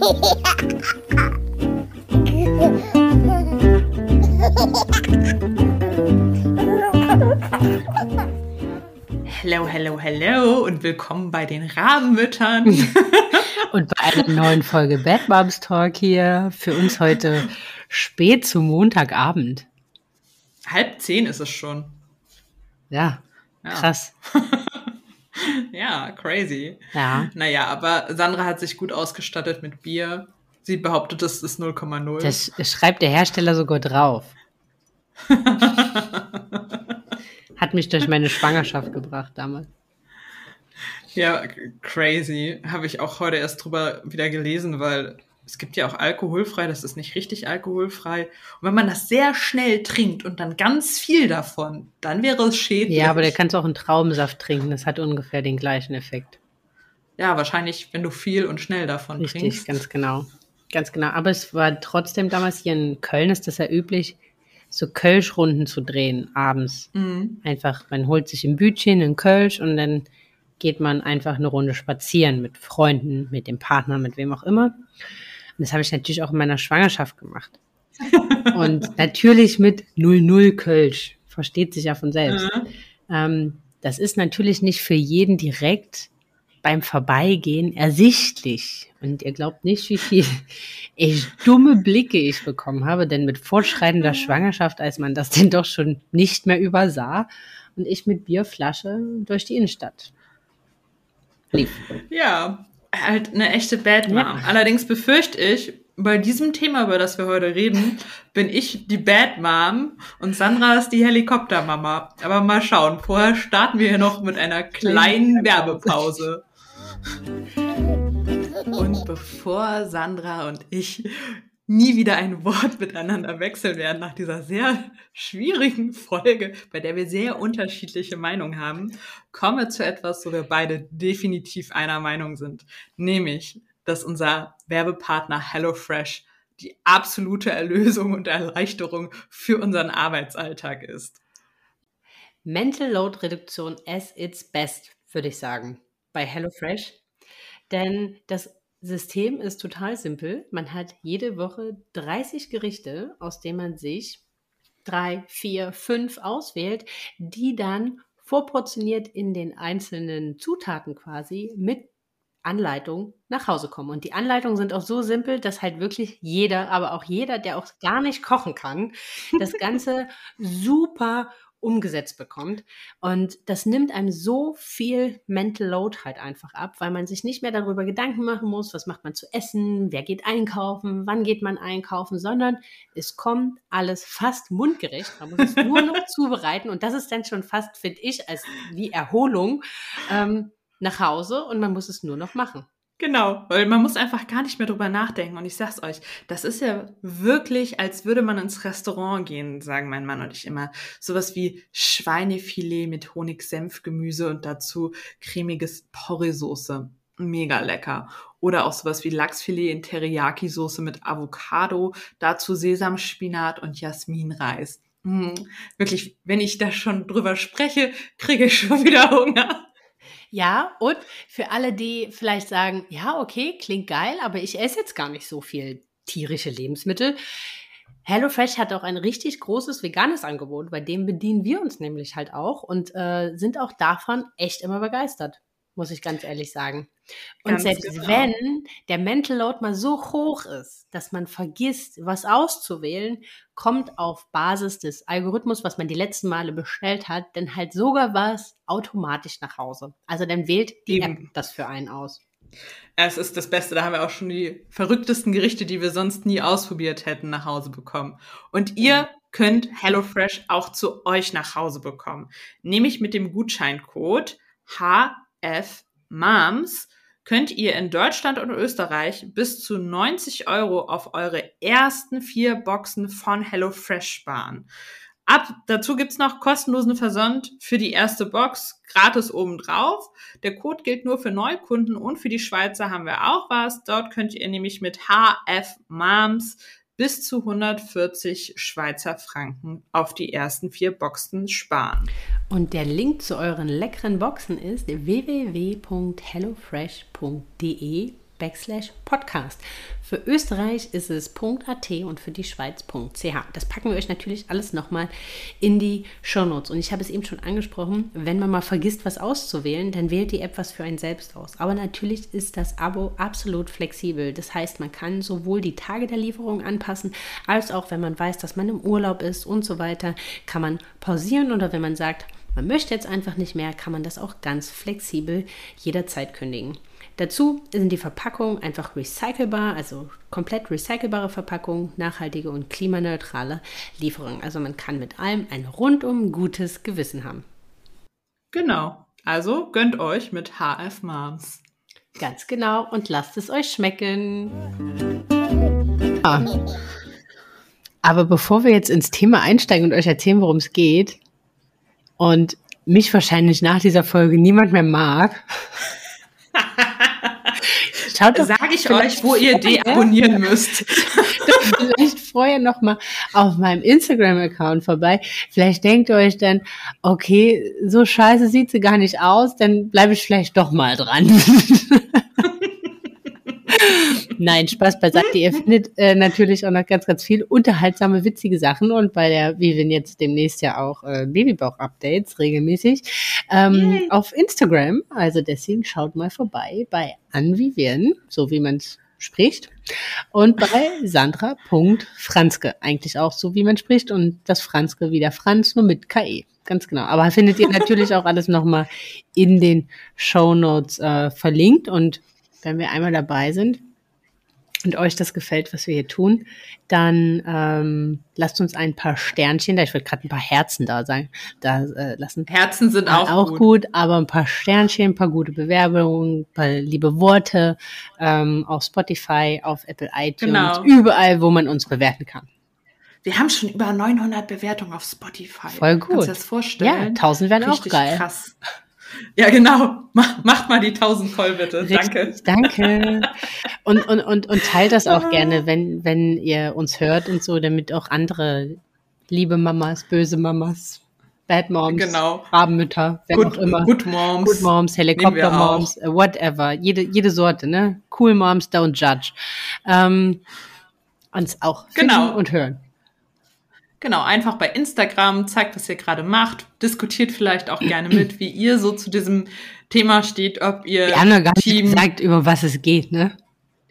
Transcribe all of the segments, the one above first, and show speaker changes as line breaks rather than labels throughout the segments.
Hello, hello, hello und willkommen bei den Rabenmüttern.
und bei einer neuen Folge Bad Moms Talk hier. Für uns heute spät zum Montagabend.
Halb zehn ist es schon.
Ja, ja. krass.
ja, crazy.
Ja.
Naja, aber Sandra hat sich gut ausgestattet mit Bier. Sie behauptet, das ist 0,0.
Das schreibt der Hersteller sogar drauf. Hat mich durch meine Schwangerschaft gebracht damals.
Ja, crazy. Habe ich auch heute erst drüber wieder gelesen, weil es gibt ja auch alkoholfrei, das ist nicht richtig alkoholfrei. Und wenn man das sehr schnell trinkt und dann ganz viel davon, dann wäre es schädlich.
Ja, aber der kannst auch einen Traubensaft trinken, das hat ungefähr den gleichen Effekt.
Ja, wahrscheinlich, wenn du viel und schnell davon
richtig,
trinkst.
Richtig, ganz genau. Ganz genau. Aber es war trotzdem damals hier in Köln, ist das ja üblich, so Kölschrunden zu drehen abends.
Mhm.
Einfach, man holt sich im Bütchen einen Kölsch und dann geht man einfach eine Runde spazieren mit Freunden, mit dem Partner, mit wem auch immer. Und das habe ich natürlich auch in meiner Schwangerschaft gemacht. und natürlich mit 00 Kölsch. Versteht sich ja von selbst.
Mhm.
Ähm, das ist natürlich nicht für jeden direkt beim Vorbeigehen ersichtlich. Und ihr glaubt nicht, wie viel echt dumme Blicke ich bekommen habe, denn mit fortschreitender Schwangerschaft, als man das denn doch schon nicht mehr übersah, und ich mit Bierflasche durch die Innenstadt lief.
Ja, halt eine echte Bad Mom. Ja. Allerdings befürchte ich, bei diesem Thema, über das wir heute reden, bin ich die Bad Mom und Sandra ist die Helikoptermama. Aber mal schauen. Vorher starten wir hier noch mit einer kleinen Werbepause. Und bevor Sandra und ich nie wieder ein Wort miteinander wechseln werden nach dieser sehr schwierigen Folge, bei der wir sehr unterschiedliche Meinungen haben, kommen wir zu etwas, wo wir beide definitiv einer Meinung sind. Nämlich, dass unser Werbepartner HelloFresh die absolute Erlösung und Erleichterung für unseren Arbeitsalltag ist.
Mental Load Reduktion as its best, würde ich sagen, bei HelloFresh. Denn das System ist total simpel. Man hat jede Woche 30 Gerichte, aus denen man sich drei, vier, fünf auswählt, die dann vorportioniert in den einzelnen Zutaten quasi mit Anleitung nach Hause kommen. Und die Anleitungen sind auch so simpel, dass halt wirklich jeder, aber auch jeder, der auch gar nicht kochen kann, das Ganze super umgesetzt bekommt. Und das nimmt einem so viel Mental Load halt einfach ab, weil man sich nicht mehr darüber Gedanken machen muss, was macht man zu essen, wer geht einkaufen, wann geht man einkaufen, sondern es kommt alles fast mundgerecht. Man muss es nur noch zubereiten und das ist dann schon fast, finde ich, als wie Erholung ähm, nach Hause und man muss es nur noch machen.
Genau, weil man muss einfach gar nicht mehr drüber nachdenken. Und ich sag's euch, das ist ja wirklich, als würde man ins Restaurant gehen, sagen mein Mann und ich immer. Sowas wie Schweinefilet mit Honig-Senf-Gemüse und dazu cremiges Porree-Soße. Mega lecker. Oder auch sowas wie Lachsfilet in Teriyaki-Soße mit Avocado, dazu Sesamspinat und Jasminreis. Hm, wirklich, wenn ich da schon drüber spreche, kriege ich schon wieder Hunger.
Ja, und für alle, die vielleicht sagen, ja, okay, klingt geil, aber ich esse jetzt gar nicht so viel tierische Lebensmittel. HelloFresh hat auch ein richtig großes veganes Angebot, bei dem bedienen wir uns nämlich halt auch und äh, sind auch davon echt immer begeistert muss ich ganz ehrlich sagen. Und ganz selbst genau. wenn der Mental Load mal so hoch ist, dass man vergisst, was auszuwählen, kommt auf Basis des Algorithmus, was man die letzten Male bestellt hat, dann halt sogar was automatisch nach Hause. Also dann wählt die Eben. App das für einen aus.
Es ist das Beste, da haben wir auch schon die verrücktesten Gerichte, die wir sonst nie ausprobiert hätten, nach Hause bekommen. Und ihr mhm. könnt HelloFresh auch zu euch nach Hause bekommen. Nämlich mit dem Gutscheincode H F Moms könnt ihr in Deutschland und Österreich bis zu 90 Euro auf eure ersten vier Boxen von HelloFresh sparen. Ab, dazu gibt's noch kostenlosen Versand für die erste Box, gratis obendrauf. Der Code gilt nur für Neukunden und für die Schweizer haben wir auch was. Dort könnt ihr nämlich mit HF Moms bis zu 140 Schweizer Franken auf die ersten vier Boxen sparen.
Und der Link zu euren leckeren Boxen ist www.hellofresh.de backslash podcast. Für Österreich ist es .at und für die Schweiz .ch. Das packen wir euch natürlich alles nochmal in die Shownotes. Und ich habe es eben schon angesprochen, wenn man mal vergisst, was auszuwählen, dann wählt die App was für einen selbst aus. Aber natürlich ist das Abo absolut flexibel. Das heißt, man kann sowohl die Tage der Lieferung anpassen, als auch, wenn man weiß, dass man im Urlaub ist und so weiter, kann man pausieren oder wenn man sagt, man möchte jetzt einfach nicht mehr, kann man das auch ganz flexibel jederzeit kündigen. Dazu sind die Verpackungen einfach recycelbar, also komplett recycelbare Verpackungen, nachhaltige und klimaneutrale Lieferungen. Also man kann mit allem ein rundum gutes Gewissen haben.
Genau. Also gönnt euch mit HF Moms.
Ganz genau und lasst es euch schmecken. Ah. Aber bevor wir jetzt ins Thema einsteigen und euch erzählen, worum es geht, und mich wahrscheinlich nach dieser Folge niemand mehr mag,
Schaut doch, Sag ich euch, wo ihr deabonnieren müsst.
vielleicht vorher noch mal auf meinem Instagram-Account vorbei. Vielleicht denkt ihr euch dann, okay, so scheiße sieht sie gar nicht aus, dann bleibe ich vielleicht doch mal dran. Nein, Spaß beiseite. Ihr findet äh, natürlich auch noch ganz, ganz viel unterhaltsame, witzige Sachen und bei der Vivian jetzt demnächst ja auch äh, Babybauch-Updates regelmäßig ähm, auf Instagram. Also deswegen schaut mal vorbei bei Anvivian, so wie man es spricht. Und bei Sandra.Franzke, eigentlich auch so, wie man spricht. Und das Franzke wie der Franz, nur mit KE. Ganz genau. Aber findet ihr natürlich auch alles nochmal in den Show Notes äh, verlinkt. Und wenn wir einmal dabei sind und euch das gefällt, was wir hier tun, dann ähm, lasst uns ein paar Sternchen da. Ich würde gerade ein paar Herzen da sagen, da äh, lassen.
Herzen sind auch,
auch gut. gut. aber ein paar Sternchen, ein paar gute Bewerbungen, ein paar liebe Worte ähm, auf Spotify, auf Apple iTunes, genau. überall, wo man uns bewerten kann.
Wir haben schon über 900 Bewertungen auf Spotify.
Voll gut. Kannst
du dir das vorstellen? Ja,
1000 wären Richtig auch geil.
Krass. Ja, genau. Macht mal die 1000 voll, bitte. Danke.
Danke. Und, und, und, und teilt das auch gerne, wenn, wenn ihr uns hört und so, damit auch andere liebe Mamas, böse Mamas, Bad Moms,
genau.
Rabenmütter, wer
good,
auch immer.
Good Moms.
Good Moms, Helikopter Moms, äh, whatever. Jede, jede Sorte, ne? Cool Moms, don't judge. Ähm, uns auch
genau.
und hören.
Genau, einfach bei Instagram, zeigt, was ihr gerade macht, diskutiert vielleicht auch gerne mit, wie ihr so zu diesem Thema steht, ob ihr
Wir haben ja gar Team nicht gesagt, über was es geht, ne?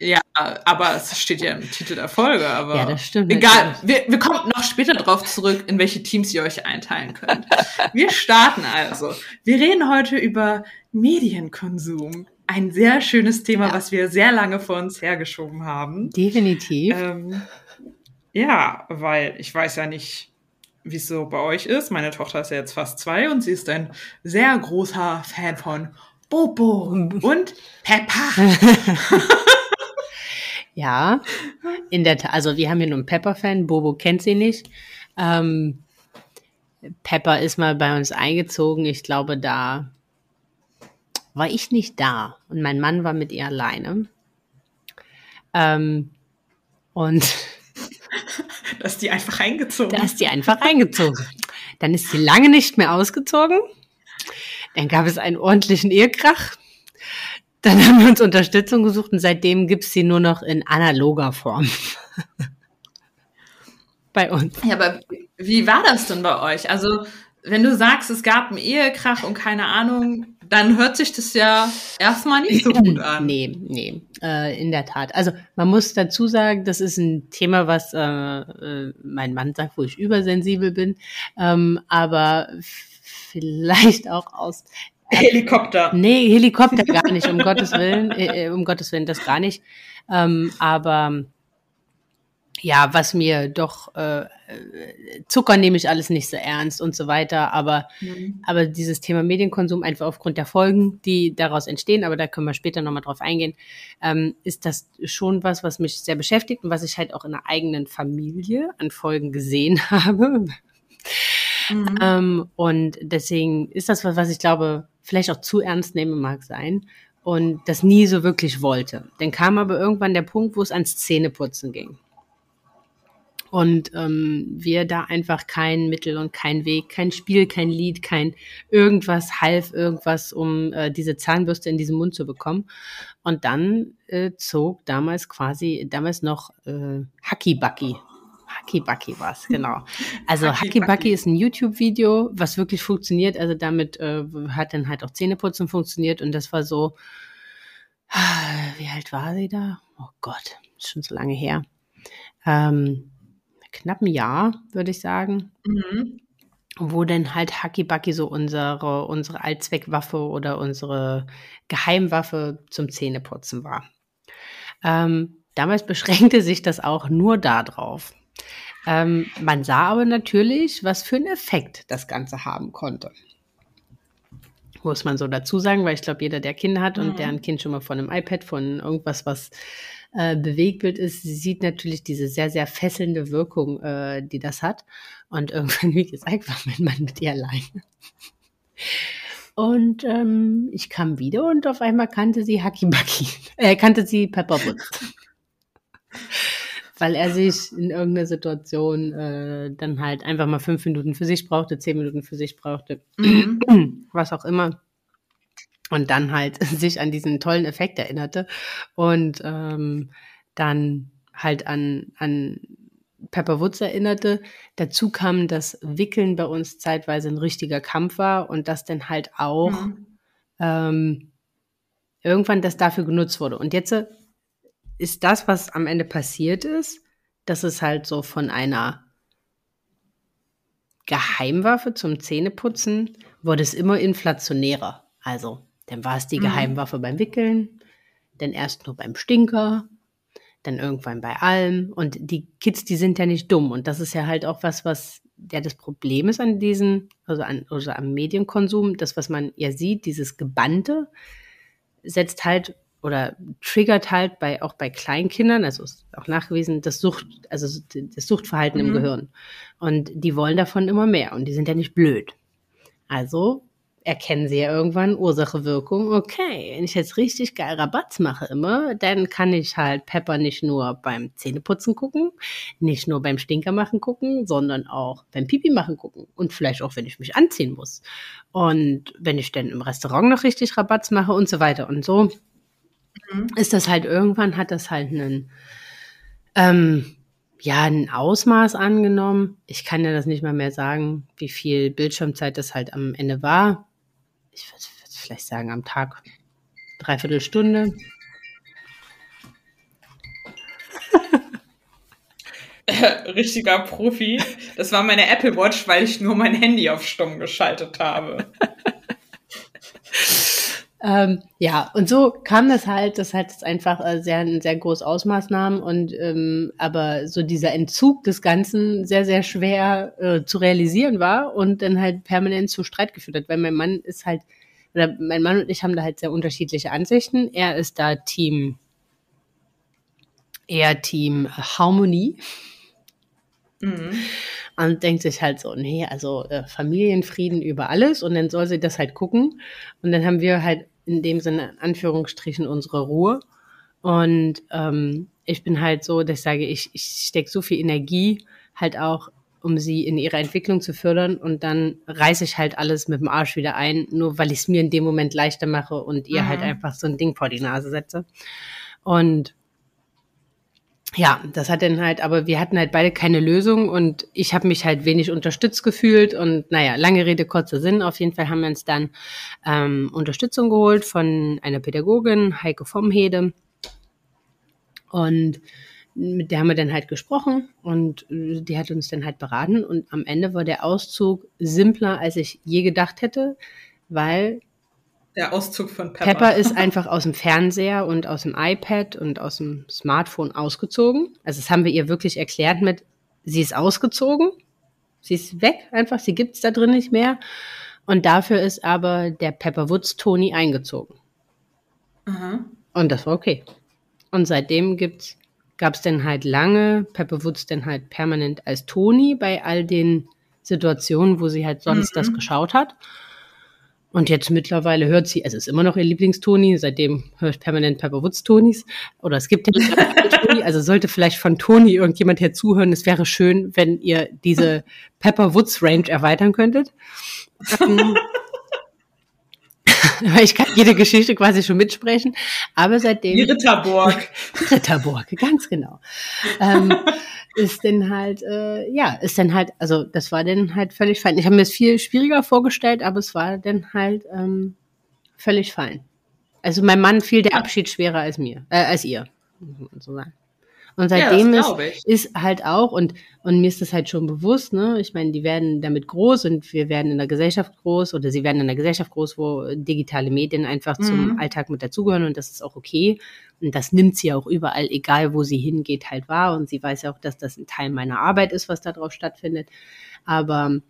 Ja, aber es steht ja im Titel der Folge, aber
ja, das stimmt.
Egal, wir, wir kommen noch später drauf zurück, in welche Teams ihr euch einteilen könnt. wir starten also. Wir reden heute über Medienkonsum. Ein sehr schönes Thema, ja. was wir sehr lange vor uns hergeschoben haben.
Definitiv.
Ähm, ja, weil ich weiß ja nicht, wie es so bei euch ist. Meine Tochter ist ja jetzt fast zwei und sie ist ein sehr großer Fan von Bobo und Peppa.
ja, in der Tat. Also wir haben hier nur einen Pepper-Fan. Bobo kennt sie nicht. Ähm, Pepper ist mal bei uns eingezogen. Ich glaube, da war ich nicht da und mein Mann war mit ihr alleine. Ähm, und
da ist die einfach eingezogen.
Da ist die einfach eingezogen. Dann ist sie lange nicht mehr ausgezogen. Dann gab es einen ordentlichen Ehekrach. Dann haben wir uns Unterstützung gesucht und seitdem gibt es sie nur noch in analoger Form. bei uns.
Ja, aber wie war das denn bei euch? Also, wenn du sagst, es gab einen Ehekrach und keine Ahnung, dann hört sich das ja erstmal nicht so gut an.
Nee, nee, äh, in der Tat. Also man muss dazu sagen, das ist ein Thema, was äh, äh, mein Mann sagt, wo ich übersensibel bin, ähm, aber vielleicht auch aus
Helikopter.
Nee, Helikopter gar nicht, um Gottes Willen, äh, äh, um Gottes Willen, das gar nicht. Ähm, aber ja, was mir doch äh, Zucker nehme ich alles nicht so ernst und so weiter, aber mhm. aber dieses Thema Medienkonsum einfach aufgrund der Folgen, die daraus entstehen, aber da können wir später nochmal drauf eingehen, ähm, ist das schon was, was mich sehr beschäftigt und was ich halt auch in der eigenen Familie an Folgen gesehen habe. Mhm. Ähm, und deswegen ist das was, was ich glaube, vielleicht auch zu ernst nehme mag sein und das nie so wirklich wollte. Dann kam aber irgendwann der Punkt, wo es ans Zähneputzen ging. Und ähm, wir da einfach kein Mittel und kein Weg, kein Spiel, kein Lied, kein irgendwas half, irgendwas, um äh, diese Zahnbürste in diesen Mund zu bekommen. Und dann äh, zog damals quasi, damals noch äh, Hacky Bucky. Hacky Bucky war es, genau. Also Hacky Bucky ist ein YouTube-Video, was wirklich funktioniert. Also damit äh, hat dann halt auch Zähneputzen funktioniert. Und das war so, wie alt war sie da? Oh Gott, schon so lange her. Ähm, knapp ein Jahr, würde ich sagen. Mhm. Wo dann halt Hackibacki so unsere, unsere Allzweckwaffe oder unsere Geheimwaffe zum Zähneputzen war. Ähm, damals beschränkte sich das auch nur darauf. Ähm, man sah aber natürlich, was für einen Effekt das Ganze haben konnte. Muss man so dazu sagen, weil ich glaube, jeder, der Kinder hat und mhm. der ein Kind schon mal von einem iPad, von irgendwas, was äh, Bewegtbild ist, sieht natürlich diese sehr, sehr fesselnde Wirkung, äh, die das hat. Und irgendwann, wie gesagt, war mein Mann mit ihr alleine. Und ähm, ich kam wieder und auf einmal kannte sie Bucky. Er äh, kannte sie Pepperwoods. Weil er sich in irgendeiner Situation äh, dann halt einfach mal fünf Minuten für sich brauchte, zehn Minuten für sich brauchte, mhm. was auch immer und dann halt sich an diesen tollen Effekt erinnerte und ähm, dann halt an, an Pepper Woods erinnerte. Dazu kam, dass Wickeln bei uns zeitweise ein richtiger Kampf war und dass dann halt auch mhm. ähm, irgendwann das dafür genutzt wurde. Und jetzt äh, ist das, was am Ende passiert ist, dass es halt so von einer Geheimwaffe zum Zähneputzen wurde es immer inflationärer. Also dann war es die mhm. Geheimwaffe beim Wickeln, dann erst nur beim Stinker, dann irgendwann bei allem. Und die Kids, die sind ja nicht dumm. Und das ist ja halt auch was, was ja das Problem ist an diesen, also, an, also am Medienkonsum, das, was man ja sieht, dieses Gebannte, setzt halt oder triggert halt bei auch bei Kleinkindern, also ist auch nachgewiesen, das Sucht, also das Suchtverhalten mhm. im Gehirn. Und die wollen davon immer mehr und die sind ja nicht blöd. Also erkennen sie ja irgendwann Ursache, Wirkung. Okay, wenn ich jetzt richtig geil Rabatz mache immer, dann kann ich halt Pepper nicht nur beim Zähneputzen gucken, nicht nur beim Stinker machen gucken, sondern auch beim Pipi machen gucken und vielleicht auch, wenn ich mich anziehen muss. Und wenn ich dann im Restaurant noch richtig Rabatz mache und so weiter und so, mhm. ist das halt irgendwann, hat das halt einen, ähm, ja, ein Ausmaß angenommen. Ich kann ja das nicht mal mehr sagen, wie viel Bildschirmzeit das halt am Ende war ich würde vielleicht sagen, am Tag dreiviertel Stunde.
Richtiger Profi. Das war meine Apple Watch, weil ich nur mein Handy auf Stumm geschaltet habe.
ähm, ja, und so kam das halt, das hat einfach äh, sehr, ein sehr großes Ausmaß nahm und ähm, aber so dieser Entzug des Ganzen sehr, sehr schwer äh, zu realisieren war und dann halt permanent zu Streit geführt hat, weil mein Mann ist halt, oder mein Mann und ich haben da halt sehr unterschiedliche Ansichten. Er ist da Team, eher Team Harmonie. Mhm. Und denkt sich halt so, nee, also äh, Familienfrieden über alles und dann soll sie das halt gucken. Und dann haben wir halt in dem Sinne, in Anführungsstrichen, unsere Ruhe. Und ähm, ich bin halt so, dass ich sage, ich, ich stecke so viel Energie halt auch, um sie in ihrer Entwicklung zu fördern und dann reiße ich halt alles mit dem Arsch wieder ein, nur weil ich es mir in dem Moment leichter mache und ihr halt mhm. halt einfach so ein Ding vor die Nase setze. Und ja, das hat dann halt, aber wir hatten halt beide keine Lösung und ich habe mich halt wenig unterstützt gefühlt und naja, lange Rede, kurzer Sinn. Auf jeden Fall haben wir uns dann ähm, Unterstützung geholt von einer Pädagogin, Heike Vomhede. Und mit der haben wir dann halt gesprochen und die hat uns dann halt beraten und am Ende war der Auszug simpler, als ich je gedacht hätte, weil
der Auszug von Pepper.
Pepper ist einfach aus dem Fernseher und aus dem iPad und aus dem Smartphone ausgezogen. Also das haben wir ihr wirklich erklärt mit, sie ist ausgezogen, sie ist weg einfach, sie gibt's da drin nicht mehr. Und dafür ist aber der Pepper Woods Tony eingezogen. Mhm. Und das war okay. Und seitdem gibt's, gab's dann halt lange Pepper Woods dann halt permanent als Toni bei all den Situationen, wo sie halt sonst mhm. das geschaut hat. Und jetzt mittlerweile hört sie, also es ist immer noch ihr Lieblingstoni, seitdem höre ich permanent Pepper Woods Tonis. Oder es gibt ja Toni, also sollte vielleicht von Toni irgendjemand hier zuhören. Es wäre schön, wenn ihr diese Pepper Woods Range erweitern könntet. Ähm, ich kann jede Geschichte quasi schon mitsprechen, aber seitdem.
Die Ritterburg.
Ritterburg, ganz genau. Ähm, ist dann halt, äh, ja, ist dann halt, also das war dann halt völlig fein. Ich habe mir es viel schwieriger vorgestellt, aber es war dann halt ähm, völlig fein. Also mein Mann fiel der Abschied schwerer als mir, äh, als ihr, muss man so sagen. Und seitdem ja, ist, ist halt auch, und, und mir ist das halt schon bewusst, ne? Ich meine, die werden damit groß und wir werden in der Gesellschaft groß oder sie werden in der Gesellschaft groß, wo digitale Medien einfach mhm. zum Alltag mit dazugehören und das ist auch okay. Und das nimmt sie auch überall, egal wo sie hingeht, halt wahr. Und sie weiß ja auch, dass das ein Teil meiner Arbeit ist, was da drauf stattfindet. Aber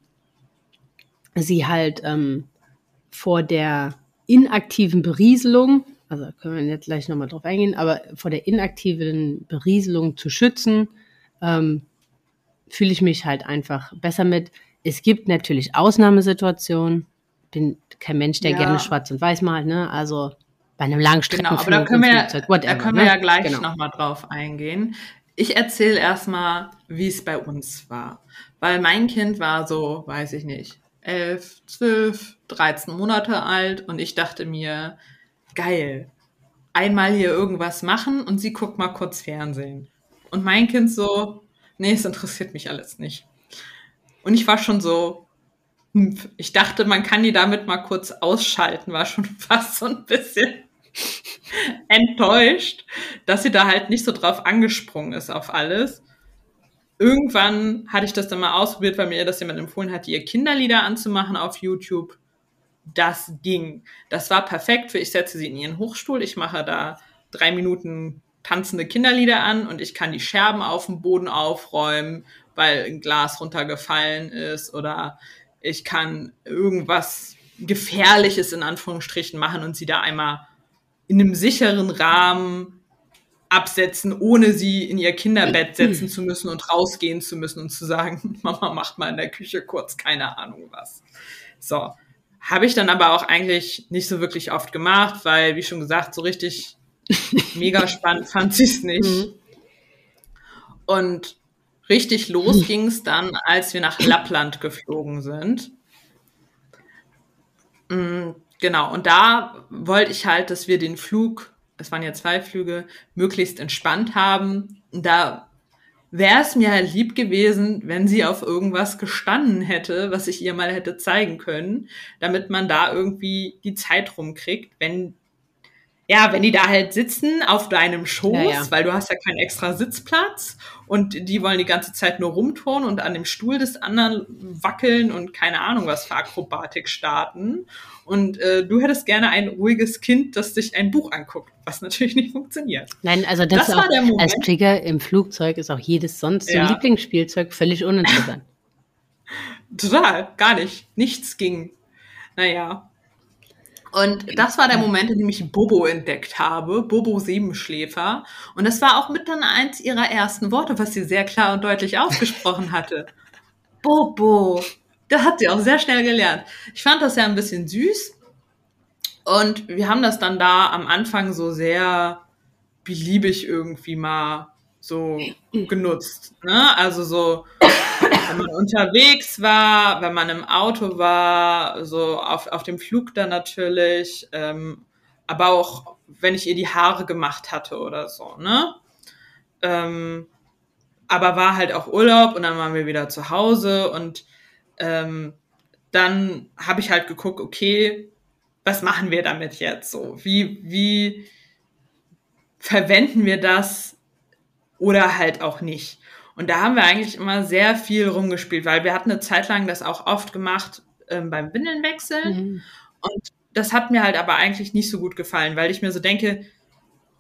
sie halt ähm, vor der inaktiven Berieselung also können wir jetzt gleich nochmal drauf eingehen, aber vor der inaktiven Berieselung zu schützen, ähm, fühle ich mich halt einfach besser mit. Es gibt natürlich Ausnahmesituationen. Bin kein Mensch, der ja. gerne schwarz und weiß malt, ne? Also bei einem Langstreckenflug,
genau, aber da können wir, Flugzeug, whatever, da können wir ne? ja gleich genau. nochmal drauf eingehen. Ich erzähle erstmal, wie es bei uns war. Weil mein Kind war so, weiß ich nicht, elf, zwölf, dreizehn Monate alt und ich dachte mir, geil. Einmal hier irgendwas machen und sie guckt mal kurz Fernsehen. Und mein Kind so, nee, es interessiert mich alles nicht. Und ich war schon so, hm, ich dachte, man kann die damit mal kurz ausschalten, war schon fast so ein bisschen enttäuscht, dass sie da halt nicht so drauf angesprungen ist auf alles. Irgendwann hatte ich das dann mal ausprobiert, weil mir das jemand empfohlen hat, ihr Kinderlieder anzumachen auf YouTube das ging. Das war perfekt für ich setze sie in ihren Hochstuhl, ich mache da drei Minuten tanzende Kinderlieder an und ich kann die Scherben auf dem Boden aufräumen, weil ein Glas runtergefallen ist oder ich kann irgendwas Gefährliches in Anführungsstrichen machen und sie da einmal in einem sicheren Rahmen absetzen, ohne sie in ihr Kinderbett setzen zu müssen und rausgehen zu müssen und zu sagen, Mama macht mal in der Küche kurz keine Ahnung was. So, habe ich dann aber auch eigentlich nicht so wirklich oft gemacht, weil, wie schon gesagt, so richtig mega spannend fand sie es nicht. Mhm. Und richtig los ging es dann, als wir nach Lappland geflogen sind. Mhm, genau, und da wollte ich halt, dass wir den Flug, es waren ja zwei Flüge, möglichst entspannt haben. Und da wäre es mir halt lieb gewesen, wenn sie auf irgendwas gestanden hätte, was ich ihr mal hätte zeigen können, damit man da irgendwie die Zeit rumkriegt, wenn ja, wenn die da halt sitzen auf deinem Schoß, ja, ja. weil du hast ja keinen extra Sitzplatz und die wollen die ganze Zeit nur rumturnen und an dem Stuhl des anderen wackeln und keine Ahnung was für Akrobatik starten. Und äh, du hättest gerne ein ruhiges Kind, das sich ein Buch anguckt, was natürlich nicht funktioniert.
Nein, also das, das war auch, der Moment. als Trigger im Flugzeug ist auch jedes sonst ja. Lieblingsspielzeug völlig uninteressant.
Total, gar nicht. Nichts ging. Naja, und das war der Moment, in dem ich Bobo entdeckt habe, Bobo Siebenschläfer. Und das war auch mit dann eins ihrer ersten Worte, was sie sehr klar und deutlich ausgesprochen hatte. Bobo. Da hat sie auch sehr schnell gelernt. Ich fand das ja ein bisschen süß. Und wir haben das dann da am Anfang so sehr beliebig irgendwie mal so genutzt. Ne? Also so, wenn man unterwegs war, wenn man im Auto war, so auf, auf dem Flug dann natürlich, ähm, aber auch wenn ich ihr die Haare gemacht hatte oder so, ne? Ähm, aber war halt auch Urlaub und dann waren wir wieder zu Hause und ähm, dann habe ich halt geguckt, okay, was machen wir damit jetzt so? Wie, wie verwenden wir das oder halt auch nicht. Und da haben wir eigentlich immer sehr viel rumgespielt, weil wir hatten eine Zeit lang das auch oft gemacht ähm, beim Windelnwechseln. Mhm. Und das hat mir halt aber eigentlich nicht so gut gefallen, weil ich mir so denke,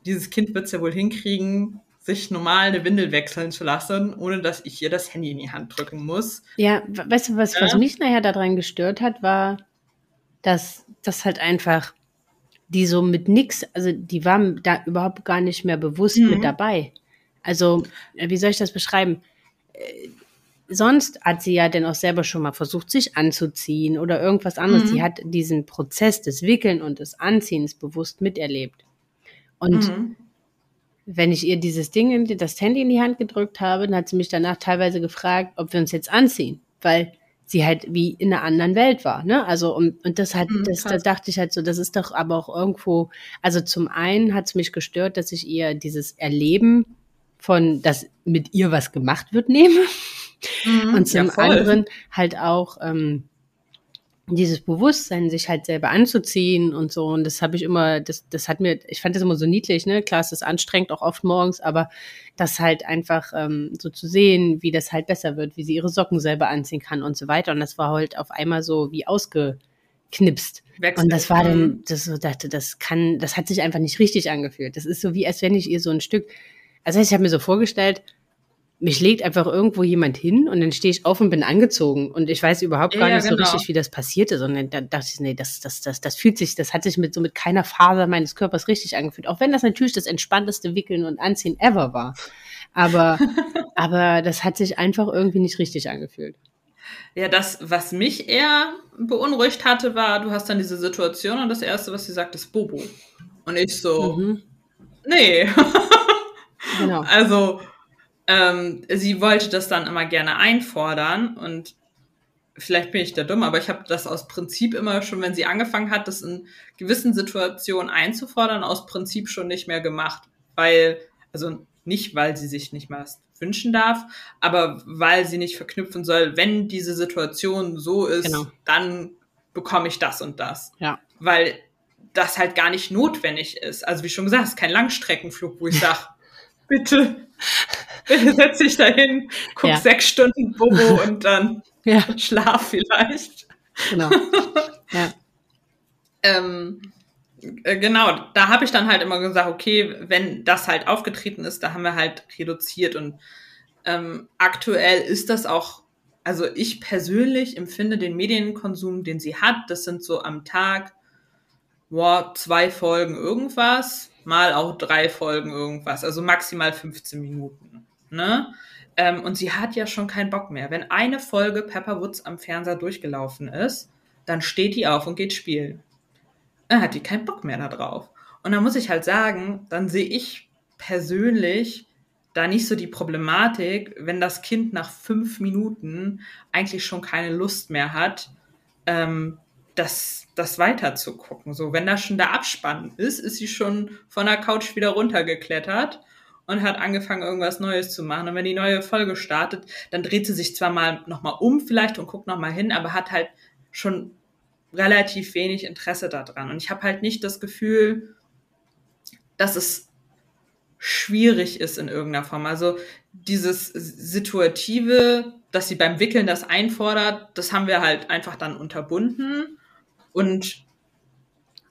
dieses Kind wird es ja wohl hinkriegen, sich normal eine Windel wechseln zu lassen, ohne dass ich ihr das Handy in die Hand drücken muss.
Ja, weißt du, was, ja. was mich nachher daran gestört hat, war, dass das halt einfach die so mit nix, also die waren da überhaupt gar nicht mehr bewusst mhm. mit dabei. Also, äh, wie soll ich das beschreiben? Äh, sonst hat sie ja dann auch selber schon mal versucht, sich anzuziehen oder irgendwas anderes.
Mhm.
Sie hat diesen Prozess des Wickeln und des Anziehens bewusst miterlebt. Und
Mhm.
wenn ich ihr dieses Ding, in das Handy in die Hand gedrückt habe, dann hat sie mich danach teilweise gefragt, ob wir uns jetzt anziehen, weil sie halt wie in einer anderen Welt war, ne? Also und, und das hat,
Mhm,
das, da dachte ich halt so, das ist doch aber auch irgendwo, also zum einen hat es mich gestört, dass ich ihr dieses Erleben von, dass mit ihr was gemacht wird, nehme.
Mhm.
Und zum
Ja,
anderen halt auch ähm, dieses Bewusstsein, sich halt selber anzuziehen und so. Und das habe ich immer, das, das hat mir, ich fand das immer so niedlich, ne? Klar, es ist anstrengend, auch oft morgens, aber das halt einfach ähm, so zu sehen, wie das halt besser wird, wie sie ihre Socken selber anziehen kann und so weiter. Und das war halt auf einmal so wie ausgeknipst.
Wechsel.
Und das war
Mhm.
dann, das so dachte, das kann, das hat sich einfach nicht richtig angefühlt. Das ist so wie, als wenn ich ihr so ein Stück, also ich habe mir so vorgestellt, mich legt einfach irgendwo jemand hin und dann stehe ich auf und bin angezogen und ich weiß überhaupt gar
Ja,
nicht so
genau.
richtig, wie das passierte, sondern da dachte ich, nee, das, das, das, das fühlt sich, das hat sich mit so mit keiner Faser meines Körpers richtig angefühlt. Auch wenn das natürlich das entspannteste Wickeln und Anziehen ever war. Aber, aber das hat sich einfach irgendwie nicht richtig angefühlt.
Ja, das, was mich eher beunruhigt hatte, war, du hast dann diese Situation und das Erste, was sie sagt, ist Bobo. Und ich so,
Mhm,
nee.
genau.
Also, ähm, sie wollte das dann immer gerne einfordern und vielleicht bin ich da dumm, aber ich habe das aus Prinzip immer schon, wenn sie angefangen hat, das in gewissen Situationen einzufordern, aus Prinzip schon nicht mehr gemacht. Weil, also nicht, weil sie sich nicht mal wünschen darf, aber weil sie nicht verknüpfen soll, wenn diese Situation so ist,
Genau.
dann bekomme ich das und das.
Ja.
Weil das halt gar nicht notwendig ist. Also wie schon gesagt, es ist kein Langstreckenflug, wo ich sage, bitte, bitte setz dich dahin, guck
Ja.
sechs Stunden Bobo und dann
Ja,
schlaf vielleicht.
genau. Ja.
Ähm, äh, genau, da habe ich dann halt immer gesagt, okay, wenn das halt aufgetreten ist, da haben wir halt reduziert und ähm, aktuell ist das auch, also ich persönlich empfinde den Medienkonsum, den sie hat, das sind so am Tag, boah, zwei Folgen irgendwas, mal auch drei Folgen irgendwas, also maximal 15 Minuten, ne? Ähm, und sie hat ja schon keinen Bock mehr. Wenn eine Folge Pepper Woods am Fernseher durchgelaufen ist, dann steht die auf und geht spielen dann hat die keinen Bock mehr da drauf. Und dann muss ich halt sagen, dann sehe ich persönlich da nicht so die Problematik, wenn das Kind nach fünf Minuten eigentlich schon keine Lust mehr hat, ähm, das, das weiter zu gucken. So, wenn da schon der Abspann ist, ist sie schon von der Couch wieder runtergeklettert und hat angefangen, irgendwas Neues zu machen. Und wenn die neue Folge startet, dann dreht sie sich zwar mal nochmal um vielleicht und guckt nochmal hin, aber hat halt schon relativ wenig Interesse daran. Und ich habe halt nicht das Gefühl, dass es schwierig ist in irgendeiner Form. Also dieses Situative, dass sie beim Wickeln das einfordert, das haben wir halt einfach dann unterbunden. Und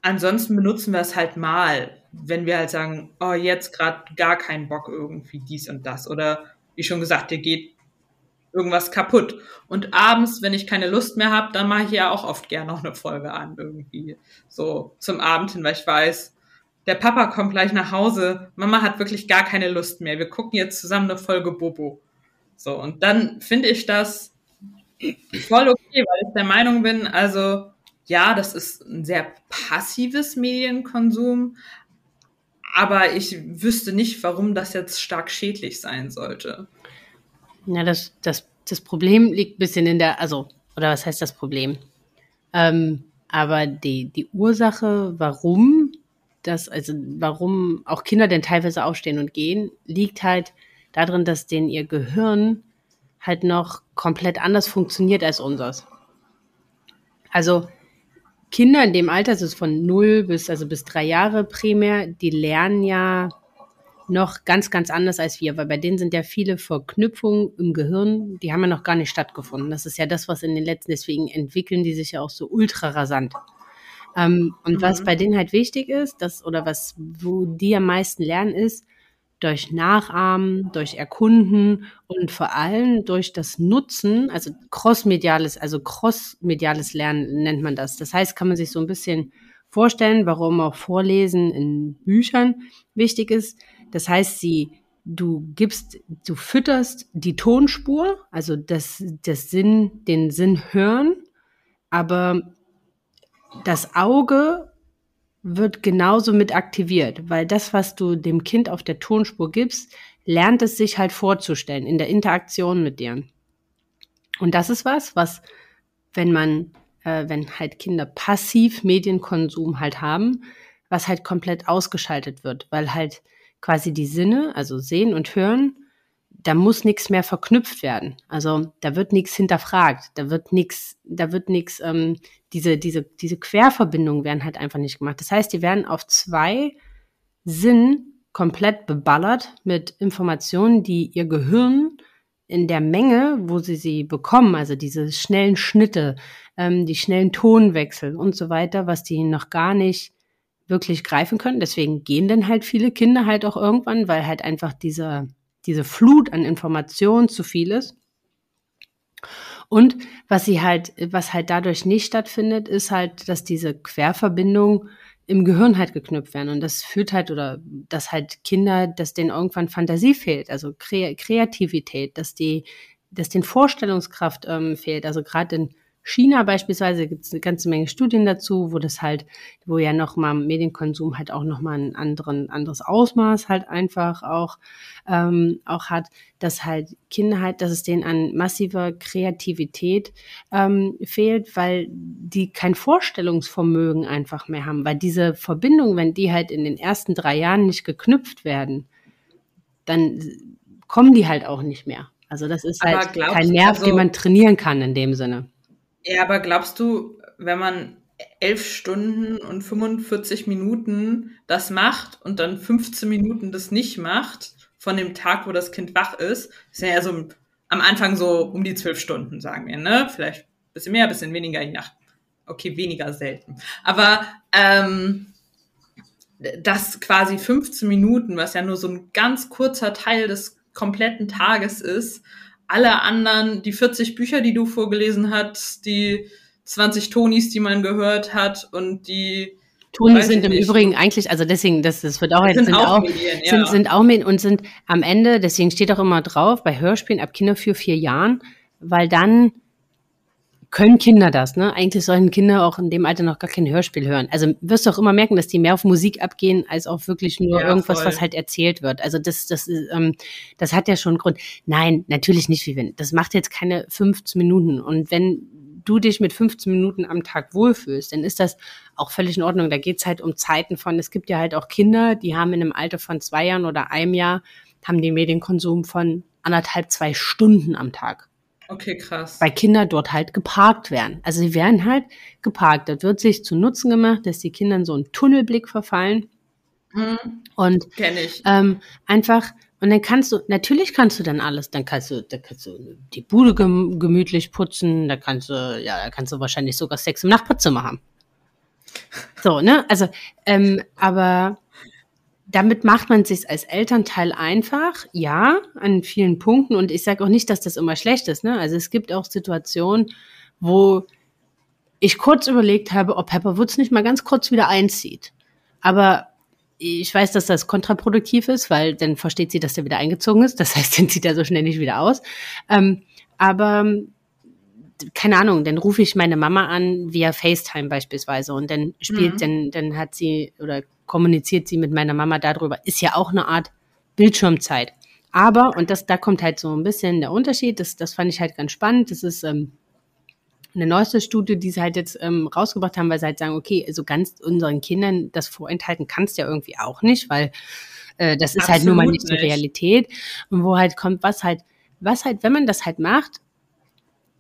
ansonsten benutzen wir es halt mal, wenn wir halt sagen, oh, jetzt gerade gar keinen Bock irgendwie dies und das. Oder wie schon gesagt, dir geht irgendwas kaputt. Und abends, wenn ich keine Lust mehr habe, dann mache ich ja auch oft gerne noch eine Folge an, irgendwie. So zum Abend hin, weil ich weiß, der Papa kommt gleich nach Hause, Mama hat wirklich gar keine Lust mehr. Wir gucken jetzt zusammen eine Folge Bobo. So, und dann finde ich das voll okay, weil ich der Meinung bin, also ja, das ist ein sehr passives Medienkonsum, aber ich wüsste nicht, warum das jetzt stark schädlich sein sollte.
Ja, das, das, das Problem liegt ein bisschen in der, also, oder was heißt das Problem? Ähm, aber die, die Ursache, warum das, also warum auch Kinder denn teilweise aufstehen und gehen, liegt halt darin, dass denen ihr Gehirn halt noch komplett anders funktioniert als unseres. Also Kinder in dem Alter, also von null bis, also bis drei Jahre primär, die lernen ja noch ganz, ganz anders als wir, weil bei denen sind ja viele Verknüpfungen im Gehirn, die haben ja noch gar nicht stattgefunden. Das ist ja das, was in den letzten, deswegen entwickeln die sich ja auch so ultra rasant. Ähm, und
Mhm.
was bei denen halt wichtig ist, das, oder was, wo die am meisten lernen, ist, durch Nachahmen, durch Erkunden und vor allem durch das Nutzen, also crossmediales, also crossmediales Lernen nennt man das. Das heißt, kann man sich so ein bisschen vorstellen, warum auch Vorlesen in Büchern wichtig ist. Das heißt, sie du gibst, du fütterst die Tonspur, also das, das Sinn, den Sinn hören, aber das Auge wird genauso mit aktiviert, weil das, was du dem Kind auf der Tonspur gibst, lernt es sich halt vorzustellen in der Interaktion mit dir. Und das ist was, was, wenn man, äh, wenn halt Kinder passiv Medienkonsum halt haben, was halt komplett ausgeschaltet wird, weil halt quasi die Sinne, also sehen und hören, da muss nichts mehr verknüpft werden. Also da wird nichts hinterfragt, da wird nichts, da wird nichts, ähm, diese, diese, diese Querverbindungen werden halt einfach nicht gemacht. Das heißt, die werden auf zwei Sinnen komplett beballert mit Informationen, die ihr Gehirn in der Menge, wo sie sie bekommen, also diese schnellen Schnitte, ähm, die schnellen Tonwechsel und so weiter, was die noch gar nicht wirklich greifen können. Deswegen gehen dann halt viele Kinder halt auch irgendwann, weil halt einfach diese, diese Flut an Informationen zu viel ist. Und was sie halt, was halt dadurch nicht stattfindet, ist halt, dass diese Querverbindungen im Gehirn halt geknüpft werden. Und das führt halt, oder dass halt Kinder, dass denen irgendwann Fantasie fehlt, also Kreativität, dass die, dass den Vorstellungskraft ähm, fehlt. Also gerade in China beispielsweise gibt es eine ganze Menge Studien dazu, wo das halt, wo ja nochmal Medienkonsum halt auch nochmal ein anderen, anderes Ausmaß halt einfach auch, ähm, auch hat, dass halt Kinder halt, dass es denen an massiver Kreativität ähm, fehlt, weil die kein Vorstellungsvermögen einfach mehr haben, weil diese Verbindung, wenn die halt in den ersten drei Jahren nicht geknüpft werden, dann kommen die halt auch nicht mehr. Also das ist halt kein Nerv, also, den man trainieren kann in dem Sinne.
Ja, aber glaubst du, wenn man elf Stunden und 45 Minuten das macht und dann 15 Minuten das nicht macht, von dem Tag, wo das Kind wach ist, ist ja so am Anfang so um die zwölf Stunden, sagen wir, ne? Vielleicht ein bisschen mehr, ein bisschen weniger, je nach, okay, weniger selten. Aber ähm, das quasi 15 Minuten, was ja nur so ein ganz kurzer Teil des kompletten Tages ist, alle anderen, die 40 Bücher, die du vorgelesen hast, die 20 Tonis, die man gehört hat und die
Toni sind im nicht. Übrigen eigentlich, also deswegen, das, das wird auch jetzt, sind, sind auch, Medien, ja. sind, sind auch Medien und sind am Ende, deswegen steht auch immer drauf, bei Hörspielen ab Kinder für vier Jahren, weil dann können Kinder das, ne? Eigentlich sollen Kinder auch in dem Alter noch gar kein Hörspiel hören. Also wirst du auch immer merken, dass die mehr auf Musik abgehen, als auf wirklich nur ja, irgendwas, voll. was halt erzählt wird. Also das, das, ähm, das hat ja schon Grund. Nein, natürlich nicht, wie wenn. Das macht jetzt keine 15 Minuten. Und wenn du dich mit 15 Minuten am Tag wohlfühlst, dann ist das auch völlig in Ordnung. Da geht's halt um Zeiten von, es gibt ja halt auch Kinder, die haben in einem Alter von zwei Jahren oder einem Jahr, haben den Medienkonsum von anderthalb, zwei Stunden am Tag.
Okay, krass.
Weil Kinder dort halt geparkt werden. Also sie werden halt geparkt. Das wird sich zu Nutzen gemacht, dass die Kinder in so einen Tunnelblick verfallen. Mhm. Und
Kenn ich.
Ähm, einfach, und dann kannst du, natürlich kannst du dann alles, dann kannst du, da kannst du die Bude gemütlich putzen, da kannst du, ja, da kannst du wahrscheinlich sogar Sex im Nachbarzimmer haben. So, ne? Also, ähm, aber damit macht man sich als Elternteil einfach, ja, an vielen Punkten. Und ich sage auch nicht, dass das immer schlecht ist. Ne? Also es gibt auch Situationen, wo ich kurz überlegt habe, ob Pepperwoods nicht mal ganz kurz wieder einzieht. Aber ich weiß, dass das kontraproduktiv ist, weil dann versteht sie, dass er wieder eingezogen ist. Das heißt, dann zieht er so schnell nicht wieder aus. Ähm, aber keine Ahnung, dann rufe ich meine Mama an via FaceTime beispielsweise und dann spielt, mhm. dann, dann hat sie oder kommuniziert sie mit meiner Mama darüber. Ist ja auch eine Art Bildschirmzeit. Aber, und das, da kommt halt so ein bisschen der Unterschied, das, das fand ich halt ganz spannend. Das ist ähm, eine neueste Studie, die sie halt jetzt ähm, rausgebracht haben, weil sie halt sagen, okay, so also ganz unseren Kindern das vorenthalten kannst du ja irgendwie auch nicht, weil äh, das ist Absolut halt nur mal nicht die Realität. Und wo halt kommt, was halt, was halt, wenn man das halt macht,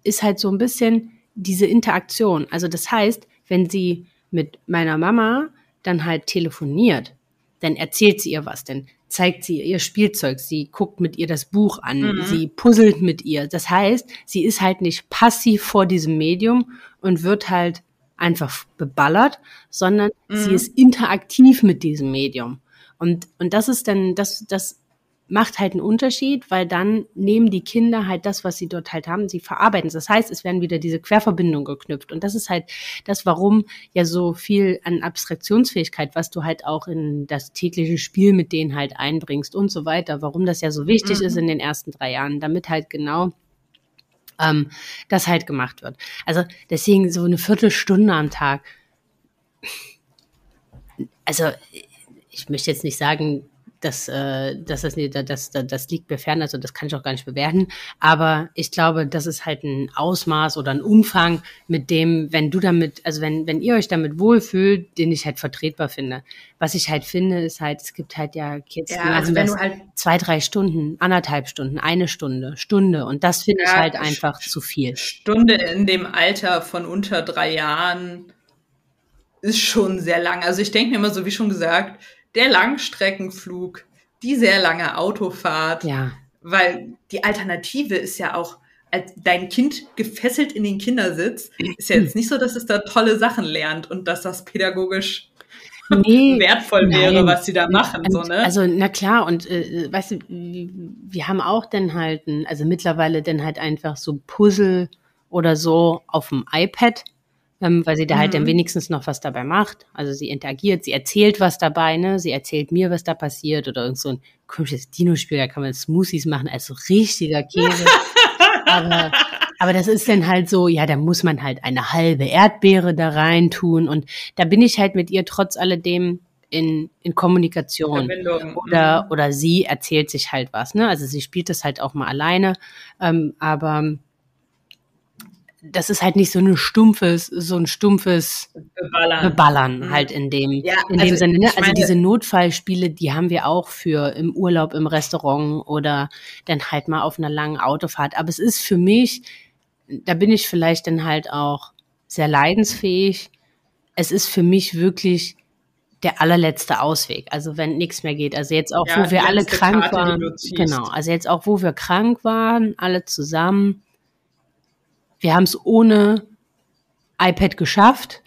ist halt so ein bisschen diese Interaktion. Also das heißt, wenn sie mit meiner Mama dann halt telefoniert, dann erzählt sie ihr was, dann zeigt sie ihr Spielzeug, sie guckt mit ihr das Buch an, mhm. sie puzzelt mit ihr. Das heißt, sie ist halt nicht passiv vor diesem Medium und wird halt einfach beballert, sondern mhm. sie ist interaktiv mit diesem Medium. Und, und das ist dann, das, das macht halt einen Unterschied, weil dann nehmen die Kinder halt das, was sie dort halt haben, sie verarbeiten. Das heißt, es werden wieder diese Querverbindungen geknüpft. Und das ist halt das, warum ja so viel an Abstraktionsfähigkeit, was du halt auch in das tägliche Spiel mit denen halt einbringst und so weiter, warum das ja so wichtig mhm. ist in den ersten drei Jahren, damit halt genau ähm, das halt gemacht wird. Also deswegen so eine Viertelstunde am Tag. Also ich möchte jetzt nicht sagen, das, äh, das, das, das, das, das liegt mir fern, also das kann ich auch gar nicht bewerten. Aber ich glaube, das ist halt ein Ausmaß oder ein Umfang, mit dem, wenn du damit, also wenn, wenn ihr euch damit wohlfühlt, den ich halt vertretbar finde. Was ich halt finde, ist halt, es gibt halt ja Kids, ja, also machen das halt zwei, drei Stunden, anderthalb Stunden, eine Stunde, Stunde. Und das finde ja, ich halt einfach zu viel.
Stunde in dem Alter von unter drei Jahren ist schon sehr lang. Also ich denke mir immer so, wie schon gesagt, der Langstreckenflug, die sehr lange Autofahrt.
Ja.
Weil die Alternative ist ja auch, als dein Kind gefesselt in den Kindersitz, ist ja jetzt nicht so, dass es da tolle Sachen lernt und dass das pädagogisch nee, wertvoll wäre, nein. was sie da machen. Und, so, ne?
Also, na klar, und äh, weißt du, wir haben auch dann halt, also mittlerweile dann halt einfach so Puzzle oder so auf dem iPad ähm, weil sie da mhm. halt dann mhm. wenigstens noch was dabei macht. Also sie interagiert, sie erzählt was dabei, ne? Sie erzählt mir, was da passiert oder irgend so ein komisches Dino-Spiel, da kann man Smoothies machen, also richtiger Käse. aber, aber das ist dann halt so, ja, da muss man halt eine halbe Erdbeere da rein tun und da bin ich halt mit ihr trotz alledem in, in Kommunikation. Oder, mhm. oder sie erzählt sich halt was, ne? Also sie spielt das halt auch mal alleine, ähm, aber das ist halt nicht so ein stumpfes, so ein stumpfes Beballern, Beballern mhm. halt in dem, ja, in dem also Sinne. Ne? Also diese Notfallspiele, die haben wir auch für im Urlaub im Restaurant oder dann halt mal auf einer langen Autofahrt. Aber es ist für mich, da bin ich vielleicht dann halt auch sehr leidensfähig. Es ist für mich wirklich der allerletzte Ausweg. Also wenn nichts mehr geht. Also jetzt auch, ja, wo wir alle krank Karte, waren. Genau. Also jetzt auch, wo wir krank waren, alle zusammen wir haben es ohne iPad geschafft.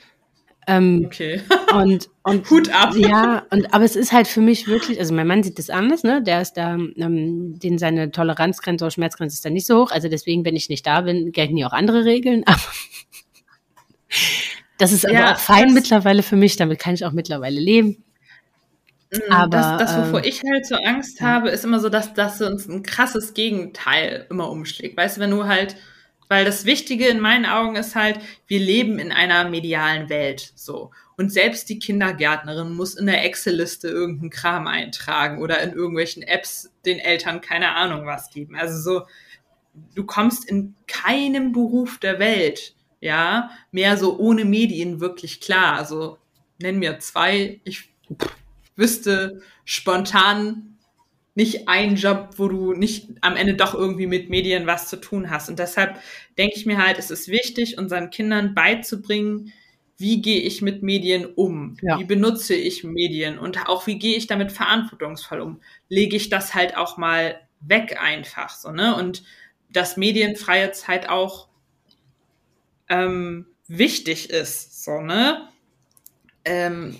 Ähm, okay.
und, und
Hut ab.
Ja, und aber es ist halt für mich wirklich, also mein Mann sieht das anders, ne? Der ist da, ähm, den seine Toleranzgrenze oder Schmerzgrenze ist da nicht so hoch. Also deswegen, wenn ich nicht da bin, gelten hier auch andere Regeln. Aber das ist ja, aber auch fein mittlerweile für mich. Damit kann ich auch mittlerweile leben.
Mm, aber das, das wovor ähm, ich halt so Angst habe, ist immer so, dass das uns ein krasses Gegenteil immer umschlägt. Weißt du, wenn du halt weil das Wichtige in meinen Augen ist halt, wir leben in einer medialen Welt, so. Und selbst die Kindergärtnerin muss in der Excel-Liste irgendeinen Kram eintragen oder in irgendwelchen Apps den Eltern keine Ahnung was geben. Also so, du kommst in keinem Beruf der Welt, ja, mehr so ohne Medien wirklich klar. Also nenn mir zwei, ich wüsste spontan nicht ein Job, wo du nicht am Ende doch irgendwie mit Medien was zu tun hast. Und deshalb denke ich mir halt, es ist wichtig, unseren Kindern beizubringen, wie gehe ich mit Medien um? Ja. Wie benutze ich Medien? Und auch wie gehe ich damit verantwortungsvoll um? Lege ich das halt auch mal weg einfach, so, ne? Und dass medienfreie Zeit auch ähm, wichtig ist, so, ne? Ähm,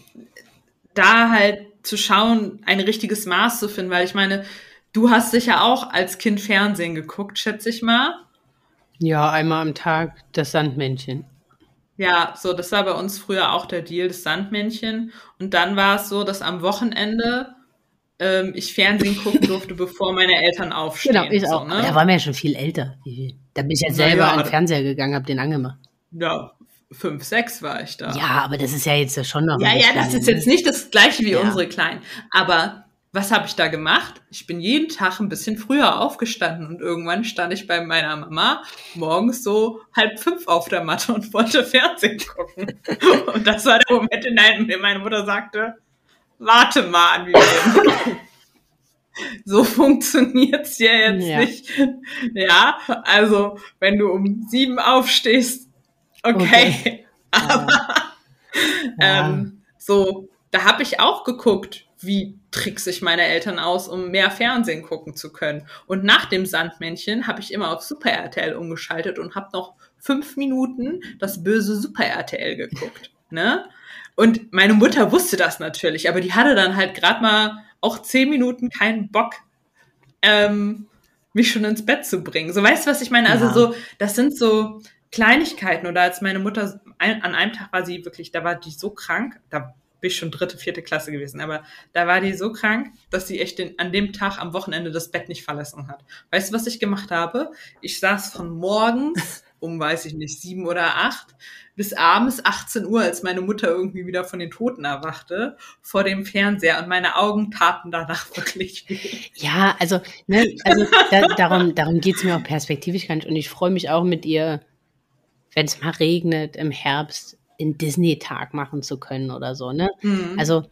da halt zu schauen, ein richtiges Maß zu finden, weil ich meine, du hast sicher auch als Kind Fernsehen geguckt, schätze ich mal.
Ja, einmal am Tag das Sandmännchen.
Ja, so, das war bei uns früher auch der Deal, das Sandmännchen. Und dann war es so, dass am Wochenende ähm, ich Fernsehen gucken durfte, bevor meine Eltern aufstehen.
Genau, ich auch. ne? Da waren wir ja schon viel älter. Da bin ich ja selber ja, an den Fernseher gegangen, hab den angemacht.
Ja, fünf, sechs war ich da.
Ja, aber das ist ja jetzt schon noch.
Ja, ja, das ist jetzt nicht das gleiche wie ja. unsere Kleinen. Aber was habe ich da gemacht? Ich bin jeden Tag ein bisschen früher aufgestanden und irgendwann stand ich bei meiner Mama morgens so halb fünf auf der Matte und wollte Fernsehen gucken. und das war der Moment, in dem meine Mutter sagte, warte mal an, wie wir so funktioniert's ja jetzt ja. nicht. Ja, also wenn du um sieben aufstehst, Okay. okay. Aber ja. ähm, so, da habe ich auch geguckt, wie trickse ich meine Eltern aus, um mehr Fernsehen gucken zu können. Und nach dem Sandmännchen habe ich immer auf Super RTL umgeschaltet und habe noch fünf Minuten das böse Super RTL geguckt. Ne? Und meine Mutter wusste das natürlich, aber die hatte dann halt gerade mal auch zehn Minuten keinen Bock, ähm, mich schon ins Bett zu bringen. So weißt du, was ich meine? Also
Ja.
so, das sind so Kleinigkeiten. Oder als meine Mutter ein, an einem Tag war sie wirklich, da war die so krank, da bin ich schon dritte, vierte Klasse gewesen, aber da war die so krank, dass sie echt den, an dem Tag am Wochenende das Bett nicht verlassen hat. Weißt du, was ich gemacht habe? Ich saß von morgens um, weiß ich nicht, sieben oder acht bis abends 18 Uhr, als meine Mutter irgendwie wieder von den Toten erwachte, vor dem Fernseher und meine Augen taten danach wirklich weh.
Ja, also, ne, also da, darum, darum geht's mir auch perspektivisch gar nicht. Und ich freue mich auch mit ihr, wenn es mal regnet im Herbst, in Disney-Tag machen zu können oder so, ne?
Mhm.
Also,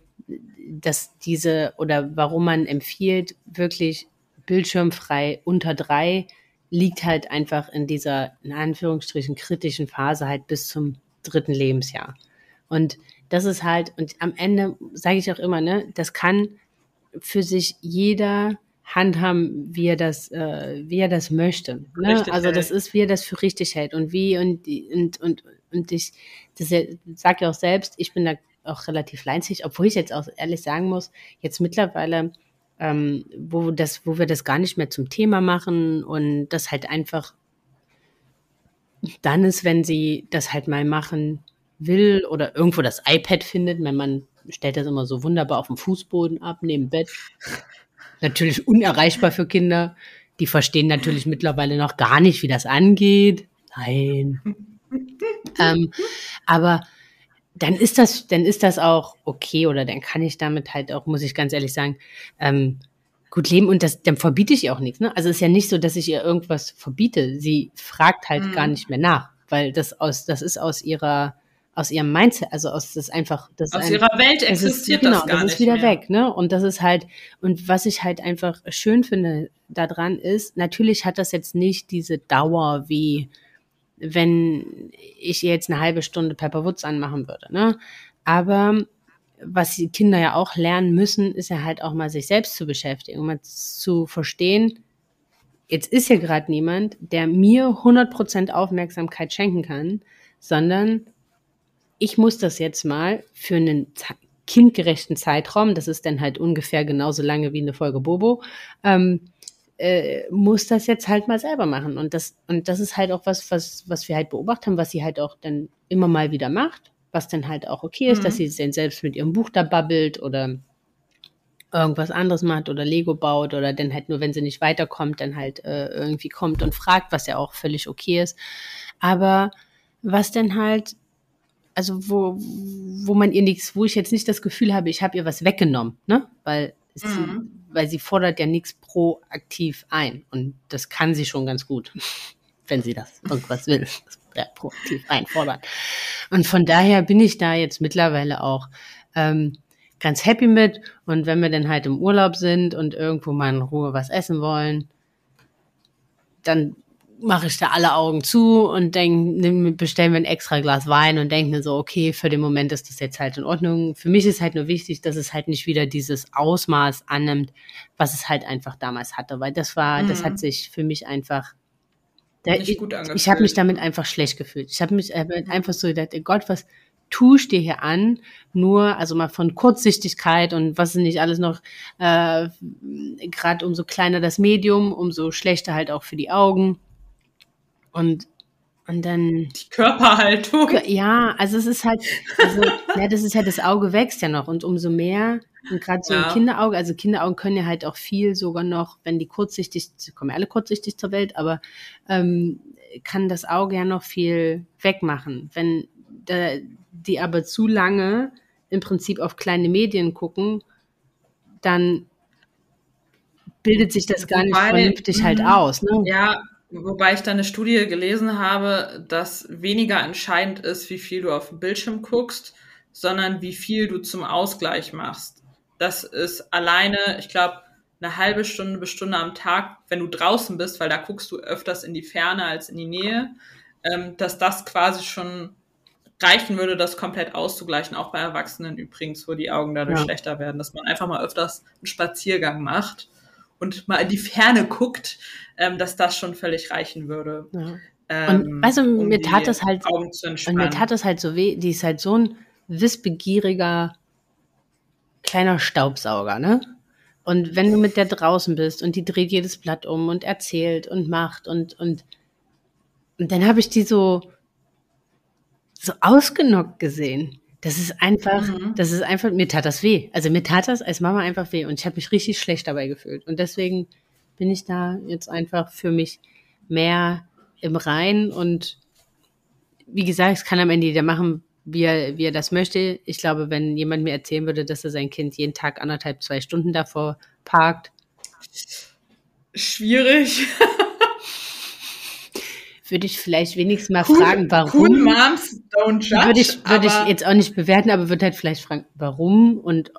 dass diese oder warum man empfiehlt, wirklich bildschirmfrei unter drei, liegt halt einfach in dieser, in Anführungsstrichen, kritischen Phase halt bis zum dritten Lebensjahr. Und das ist halt, und am Ende sage ich auch immer, ne, das kann für sich jeder handhaben, wie er das, äh, wie er das möchte. Ne?
Richtig
Also das ist, wie er das für richtig hält und wie und und und und ich, das sage ja auch selbst, ich bin da auch relativ leinzig, obwohl ich jetzt auch ehrlich sagen muss, jetzt mittlerweile, ähm, wo das, wo wir das gar nicht mehr zum Thema machen und das halt einfach dann ist, wenn sie das halt mal machen will oder irgendwo das iPad findet. Mein Mann stellt das immer so wunderbar auf dem Fußboden ab, neben Bett. Natürlich unerreichbar für Kinder. Die verstehen natürlich mittlerweile noch gar nicht, wie das angeht. Nein. ähm, aber dann ist das, dann ist das auch okay oder dann kann ich damit halt auch, muss ich ganz ehrlich sagen, ähm, gut leben und das, dann verbiete ich ihr auch nichts. Ne? Also es ist ja nicht so, dass ich ihr irgendwas verbiete. Sie fragt halt
Mhm.
gar nicht mehr nach, weil das aus, das ist aus ihrer, aus ihrem Mindset, also aus das einfach, das
Aus
ein-
ihrer Welt existiert
ist, genau,
das gar
das
nicht
ist wieder
mehr.
weg, ne? Und das ist halt, und was ich halt einfach schön finde daran ist, natürlich hat das jetzt nicht diese Dauer wie wenn ich jetzt eine halbe Stunde Pepper Woods anmachen würde, ne? Aber was die Kinder ja auch lernen müssen, ist ja halt auch mal sich selbst zu beschäftigen, um mal zu verstehen, jetzt ist hier gerade niemand, der mir 100% Aufmerksamkeit schenken kann, sondern ich muss das jetzt mal für einen kindgerechten Zeitraum, das ist dann halt ungefähr genauso lange wie eine Folge Bobo, ähm, äh, muss das jetzt halt mal selber machen. Und das, und das ist halt auch was, was, was wir halt beobachtet haben, was sie halt auch dann immer mal wieder macht, was dann halt auch okay ist,
Mhm.
dass sie dann selbst mit ihrem Buch da babbelt oder irgendwas anderes macht oder Lego baut oder dann halt nur, wenn sie nicht weiterkommt, dann halt äh, irgendwie kommt und fragt, was ja auch völlig okay ist. Aber was denn halt, also wo, wo man ihr nichts, wo ich jetzt nicht das Gefühl habe, ich habe ihr was weggenommen, ne? Weil sie,
Mhm.
weil sie fordert ja nichts proaktiv ein. Und das kann sie schon ganz gut, wenn sie das irgendwas will. Das ja, proaktiv einfordern. Und von daher bin ich da jetzt mittlerweile auch ähm, ganz happy mit. Und wenn wir dann halt im Urlaub sind und irgendwo mal in Ruhe was essen wollen, dann mache ich da alle Augen zu und denk, bestellen wir ein extra Glas Wein und denke mir so, okay, für den Moment ist das jetzt halt in Ordnung. Für mich ist halt nur wichtig, dass es halt nicht wieder dieses Ausmaß annimmt, was es halt einfach damals hatte, weil das war, das
Mhm.
hat sich für mich einfach, da, ich, ich habe mich damit einfach schlecht gefühlt. Ich habe mich äh, einfach so gedacht, Gott, was tust dir hier an? Nur, also mal von Kurzsichtigkeit und was ist nicht alles noch, äh, gerade umso kleiner das Medium, umso schlechter halt auch für die Augen. Und, und dann,
Die Körperhaltung.
ja, also es ist halt, also, ja, das ist ja, das Auge wächst ja noch und umso mehr, und gerade so
Ja.
ein Kinderauge, also Kinderaugen können ja halt auch viel sogar noch, wenn die kurzsichtig, sie kommen ja alle kurzsichtig zur Welt, aber ähm, kann das Auge ja noch viel wegmachen. Wenn da, die aber zu lange im Prinzip auf kleine Medien gucken, dann bildet sich das gar nicht
Wobei,
vernünftig halt
mhm.
aus. Ne?
Ja, wobei ich da eine Studie gelesen habe, dass weniger entscheidend ist, wie viel du auf dem Bildschirm guckst, sondern wie viel du zum Ausgleich machst. Das ist alleine, ich glaube, eine halbe Stunde bis Stunde am Tag, wenn du draußen bist, weil da guckst du öfters in die Ferne als in die Nähe, ähm, dass das quasi schon reichen würde, das komplett auszugleichen, auch bei Erwachsenen übrigens, wo die Augen dadurch
Ja.
schlechter werden, dass man einfach mal öfters einen Spaziergang macht und mal in die Ferne guckt, ähm, dass das schon völlig reichen würde.
Ja.
Ähm,
Und weißt du, mir
die
tat das halt- Und mir tat es halt so weh, die ist halt so ein wissbegieriger kleiner Staubsauger, ne? Und wenn du mit der draußen bist und die dreht jedes Blatt um und erzählt und macht und, und, und dann habe ich die so, so ausgenockt gesehen. Das ist einfach, mhm. das ist einfach, mir tat das weh. Also mir tat das als Mama einfach weh und ich habe mich richtig schlecht dabei gefühlt. Und deswegen bin ich da jetzt einfach für mich mehr im Rein und wie gesagt, es kann am Ende jeder machen, wie er, wie er das möchte. Ich glaube, wenn jemand mir erzählen würde, dass er sein Kind jeden Tag anderthalb, zwei Stunden davor parkt.
Schwierig.
würde ich vielleicht wenigstens mal cool, fragen, warum. Cool
Moms don't judge.
Würde ich, würde ich jetzt auch nicht bewerten, aber würde halt vielleicht fragen, warum und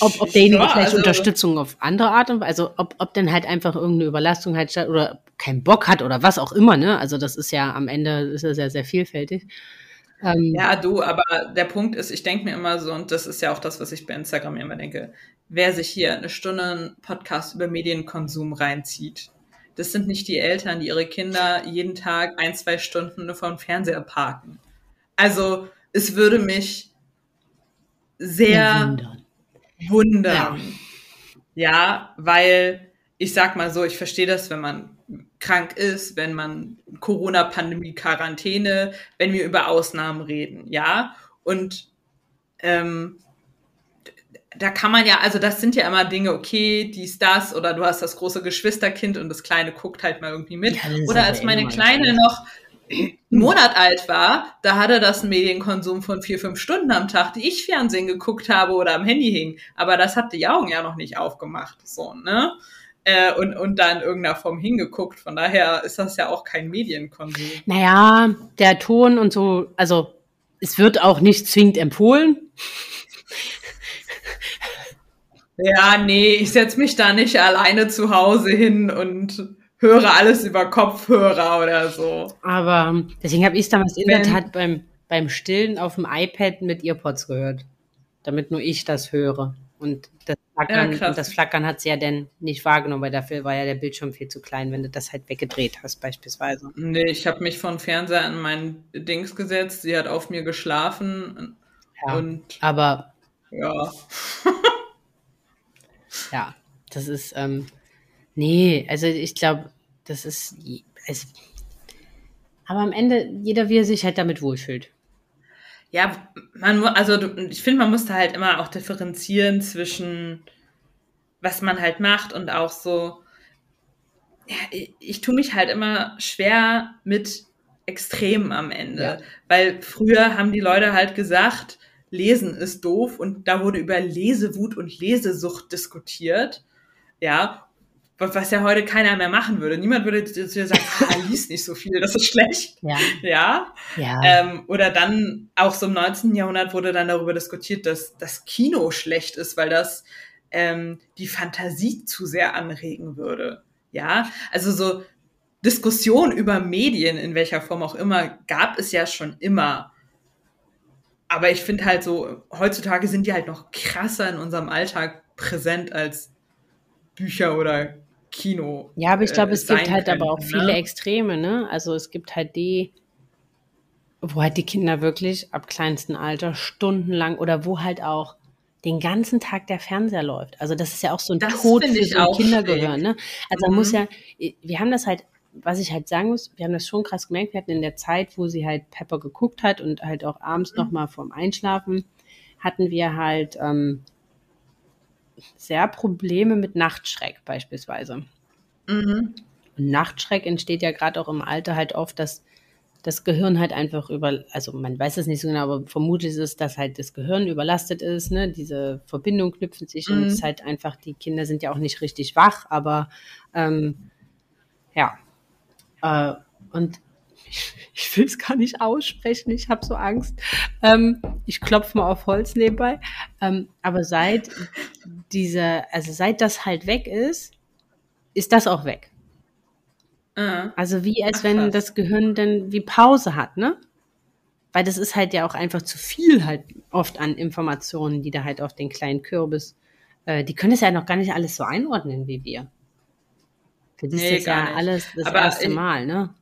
ob, ob derjenige ja, vielleicht also, Unterstützung auf andere Art und also ob, ob denn halt einfach irgendeine Überlastung halt statt oder keinen Bock hat oder was auch immer, ne? Also das ist ja am Ende ist ja sehr, sehr vielfältig.
Ähm, ja, du, aber der Punkt ist, ich denke mir immer so, und das ist ja auch das, was ich bei Instagram immer denke, wer sich hier eine Stunde einen Podcast über Medienkonsum reinzieht, das sind nicht die Eltern, die ihre Kinder jeden Tag ein, zwei Stunden nur vor dem Fernseher parken. Also es würde mich sehr wundern. wundern. Ja. ja, weil ich sag mal so, ich verstehe das, wenn man krank ist, wenn man Corona-Pandemie, Quarantäne, wenn wir über Ausnahmen reden, ja. Und ähm, da kann man ja, also das sind ja immer Dinge, okay, dies, das, oder du hast das große Geschwisterkind und das Kleine guckt halt mal irgendwie mit. Ja, oder als meine Kleine noch einen Monat alt war, da hatte das einen Medienkonsum von vier, fünf Stunden am Tag, die ich Fernsehen geguckt habe oder am Handy hing. Aber das hat die Augen ja noch nicht aufgemacht, so, ne? Äh, und, und da in irgendeiner Form hingeguckt. Von daher ist das ja auch kein Medienkonsum.
Naja, der Ton und so, also es wird auch nicht zwingend empfohlen.
Ja, nee, ich setze mich da nicht alleine zu Hause hin und höre alles über Kopfhörer oder so.
Aber deswegen habe ich es damals in der Tat beim, beim Stillen auf dem iPad mit Earpods gehört. Damit nur ich das höre. Und das Flackern, ja, und das Flackern hat sie ja dann nicht wahrgenommen, weil dafür war ja der Bildschirm viel zu klein, wenn du das halt weggedreht hast, beispielsweise.
Nee, ich habe mich von Fernseher an mein Dings gesetzt, sie hat auf mir geschlafen.
Ja, und aber ja. Ja, das ist, ähm, nee, also ich glaube, das ist, es, aber am Ende jeder, wie er sich halt damit wohlfühlt.
Ja, man, also ich finde, man muss da halt immer auch differenzieren zwischen, was man halt macht und auch so, ja, ich, ich tue mich halt immer schwer mit Extremen am Ende, ja. weil früher haben die Leute halt gesagt, Lesen ist doof und da wurde über Lesewut und Lesesucht diskutiert. Ja, was ja heute keiner mehr machen würde. Niemand würde dir sagen, ah, liest nicht so viel, das ist schlecht. Ja. Ja. ja. Ähm, oder dann auch so im 19. Jahrhundert wurde dann darüber diskutiert, dass das Kino schlecht ist, weil das ähm, die Fantasie zu sehr anregen würde. Ja, also so Diskussion über Medien, in welcher Form auch immer, gab es ja schon immer aber ich finde halt so, heutzutage sind die halt noch krasser in unserem Alltag präsent als Bücher oder Kino.
Ja, aber ich glaube, äh, es gibt halt können, aber auch ne? viele Extreme, ne? Also es gibt halt die, wo halt die Kinder wirklich ab kleinstem Alter stundenlang oder wo halt auch den ganzen Tag der Fernseher läuft. Also das ist ja auch so ein das Tod für so ein Kindergehör, ne? Also mhm. man muss ja, wir haben das halt was ich halt sagen muss, wir haben das schon krass gemerkt, wir hatten in der Zeit, wo sie halt Pepper geguckt hat und halt auch abends mhm. nochmal vorm Einschlafen, hatten wir halt ähm, sehr Probleme mit Nachtschreck beispielsweise. Mhm. Und Nachtschreck entsteht ja gerade auch im Alter halt oft, dass das Gehirn halt einfach über, also man weiß es nicht so genau, aber vermutlich ist es, dass halt das Gehirn überlastet ist, ne? Diese Verbindung knüpfen sich mhm. und es ist halt einfach, die Kinder sind ja auch nicht richtig wach, aber ähm, ja, äh, und ich, ich will es gar nicht aussprechen, ich habe so Angst. Ähm, ich klopfe mal auf Holz nebenbei. Ähm, aber seit dieser, also seit das halt weg ist, ist das auch weg. Uh, also wie als Ach, wenn das Gehirn dann wie Pause hat, ne? Weil das ist halt ja auch einfach zu viel halt oft an Informationen, die da halt auf den kleinen Kürbis, äh, die können es ja noch gar nicht alles so einordnen wie wir. Für die nee, ist ja nicht. alles das Aber erste Mal, ne?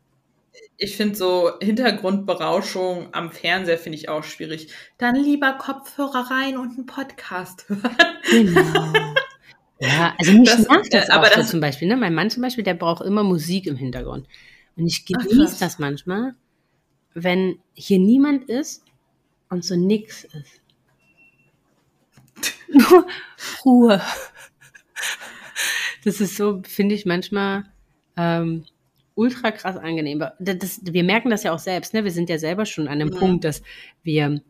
ich finde so Hintergrundberauschung am Fernseher finde ich auch schwierig. Dann lieber Kopfhörer rein und einen Podcast hören. Genau.
Ja, also mich das, nervt das äh, aber auch das, so zum Beispiel. Ne? Mein Mann zum Beispiel, der braucht immer Musik im Hintergrund. Und ich genieße das manchmal, wenn hier niemand ist und so nix ist. Nur Ruhe. Das ist so, finde ich manchmal ähm, ultra krass angenehm. Das, das, wir merken das ja auch selbst. Ne? Wir sind ja selber schon an dem ja. Punkt, dass wir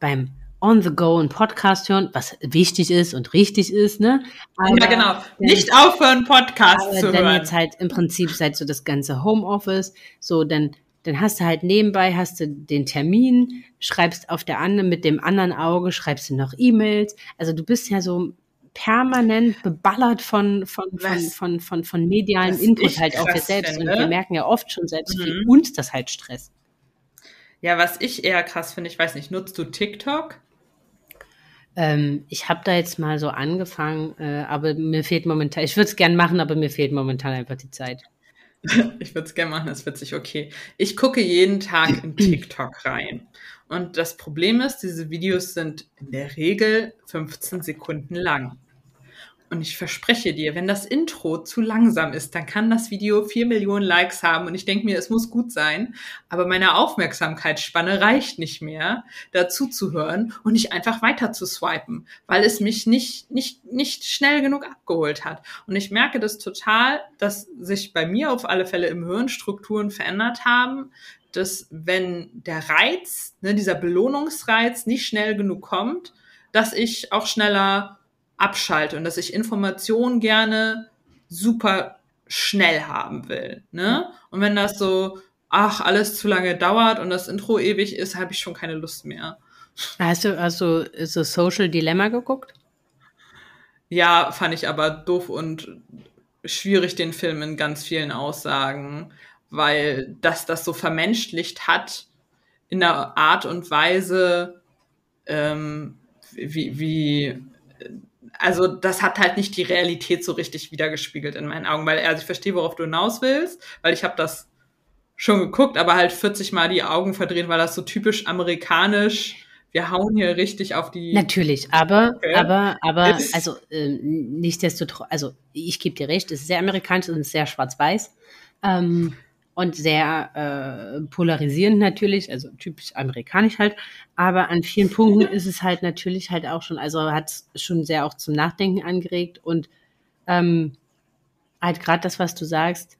beim on the go einen Podcast hören, was wichtig ist und richtig ist, ne?
Aber ja, genau. Nicht aufhören, Podcast zu hören.
Dann jetzt halt im Prinzip seit so das ganze Homeoffice, so dann dann hast du halt nebenbei hast du den Termin, schreibst auf der anderen mit dem anderen Auge schreibst du noch E-Mails. Also du bist ja so permanent beballert von von von von von, von medialen Input halt auch wir selbst finde. und wir merken ja oft schon selbst, mhm. wie uns das halt stresst.
Ja, was ich eher krass finde, ich weiß nicht, nutzt du TikTok?
Ähm, ich habe da jetzt mal so angefangen, äh, aber mir fehlt momentan, ich würde es gern machen, aber mir fehlt momentan einfach die Zeit.
ich würde es gern machen, das wird sich okay. Ich gucke jeden Tag in TikTok rein. Und das Problem ist, diese Videos sind in der Regel 15 Sekunden lang. Und ich verspreche dir, wenn das Intro zu langsam ist, dann kann das Video vier Millionen Likes haben und ich denke mir, es muss gut sein. Aber meine Aufmerksamkeitsspanne reicht nicht mehr, dazu zu hören und nicht einfach weiter zu swipen, weil es mich nicht, nicht, nicht schnell genug abgeholt hat. Und ich merke das total, dass sich bei mir auf alle Fälle im Hirn Strukturen verändert haben, dass wenn der Reiz, ne, dieser Belohnungsreiz nicht schnell genug kommt, dass ich auch schneller abschalte und dass ich Informationen gerne super schnell haben will. Ne? Und wenn das so, ach, alles zu lange dauert und das Intro ewig ist, habe ich schon keine Lust mehr.
Hast du also so Social Dilemma geguckt?
Ja, fand ich aber doof und schwierig, den Film in ganz vielen Aussagen, weil das das so vermenschlicht hat in einer Art und Weise, ähm, wie, wie also das hat halt nicht die Realität so richtig wiedergespiegelt in meinen Augen, weil also ich verstehe, worauf du hinaus willst, weil ich habe das schon geguckt, aber halt 40 Mal die Augen verdrehen, weil das so typisch amerikanisch. Wir hauen hier richtig auf die.
Natürlich, aber, okay. aber, aber, also äh, nichtsdestotrotz, also ich gebe dir recht, es ist sehr amerikanisch und sehr schwarz-weiß. Ähm, und sehr äh, polarisierend natürlich, also typisch amerikanisch halt. Aber an vielen Punkten ist es halt natürlich halt auch schon, also hat es schon sehr auch zum Nachdenken angeregt und ähm, halt gerade das, was du sagst,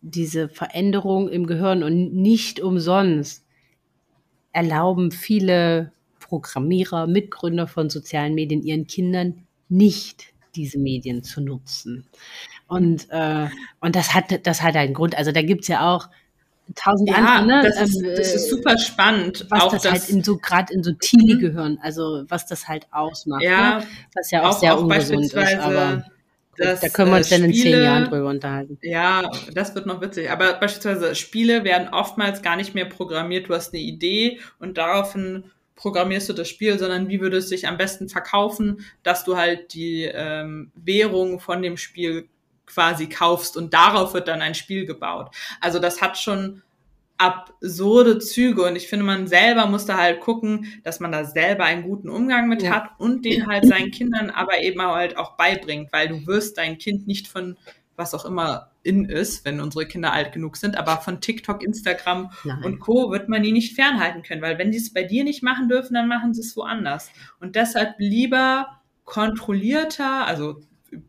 diese Veränderung im Gehirn und nicht umsonst erlauben viele Programmierer, Mitgründer von sozialen Medien ihren Kindern nicht diese Medien zu nutzen. Und, äh, und das hat, das hat einen Grund. Also da gibt es ja auch tausend
ja, andere. Ne? Das, ist, ähm, das ist super spannend.
Was auch das, das halt in so, gerade in so Teenie mhm. gehören, also was das halt ausmacht. Ja, ne? Was ja auch, auch sehr auch ungesund ist. Aber das, da können wir uns äh, dann in zehn Jahren drüber unterhalten.
Ja, das wird noch witzig. Aber beispielsweise Spiele werden oftmals gar nicht mehr programmiert. Du hast eine Idee und daraufhin programmierst du das Spiel, sondern wie würde es sich am besten verkaufen, dass du halt die ähm, Währung von dem Spiel quasi kaufst und darauf wird dann ein Spiel gebaut. Also das hat schon absurde Züge und ich finde, man selber muss da halt gucken, dass man da selber einen guten Umgang mit ja. hat und den halt seinen Kindern aber eben halt auch beibringt, weil du wirst dein Kind nicht von was auch immer in ist, wenn unsere Kinder alt genug sind, aber von TikTok, Instagram Nein. und Co. wird man die nicht fernhalten können, weil wenn die es bei dir nicht machen dürfen, dann machen sie es woanders. Und deshalb lieber kontrollierter, also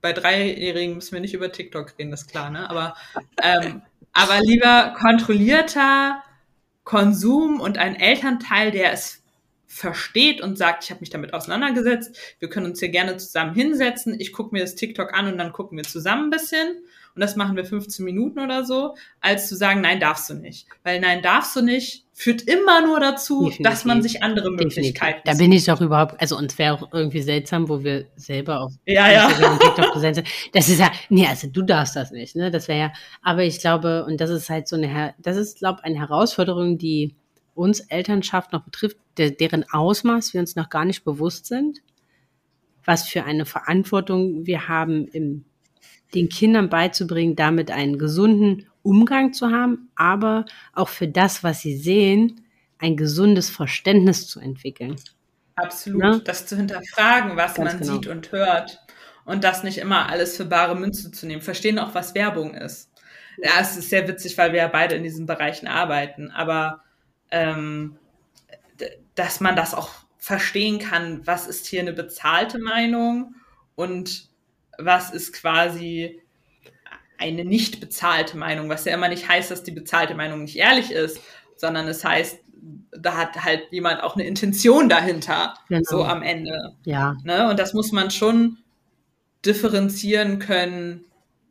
bei Dreijährigen müssen wir nicht über TikTok reden, das ist klar, ne? Aber, ähm, aber lieber kontrollierter Konsum und ein Elternteil, der es versteht und sagt, ich habe mich damit auseinandergesetzt, wir können uns hier gerne zusammen hinsetzen, ich gucke mir das TikTok an und dann gucken wir zusammen ein bisschen und das machen wir 15 Minuten oder so, als zu sagen, nein, darfst du nicht. Weil nein, darfst du nicht, führt immer nur dazu, Definitiv. dass man sich andere Möglichkeiten
Da bin ich doch überhaupt, also uns wäre auch irgendwie seltsam, wo wir selber auf
ja, ja.
TikTok präsent sind. Das ist ja, nee, also du darfst das nicht, ne? Das wäre ja, aber ich glaube, und das ist halt so eine, das ist, glaube ich, eine Herausforderung, die uns Elternschaft noch betrifft, der, deren Ausmaß wir uns noch gar nicht bewusst sind, was für eine Verantwortung wir haben im den Kindern beizubringen, damit einen gesunden Umgang zu haben, aber auch für das, was sie sehen, ein gesundes Verständnis zu entwickeln.
Absolut. Ja? Das zu hinterfragen, was Ganz man genau. sieht und hört. Und das nicht immer alles für bare Münze zu nehmen. Verstehen auch, was Werbung ist. Ja, es ist sehr witzig, weil wir ja beide in diesen Bereichen arbeiten. Aber ähm, dass man das auch verstehen kann, was ist hier eine bezahlte Meinung und was ist quasi eine nicht bezahlte Meinung, was ja immer nicht heißt, dass die bezahlte Meinung nicht ehrlich ist, sondern es heißt, da hat halt jemand auch eine Intention dahinter, genau. so am Ende.
Ja.
Ne? Und das muss man schon differenzieren können.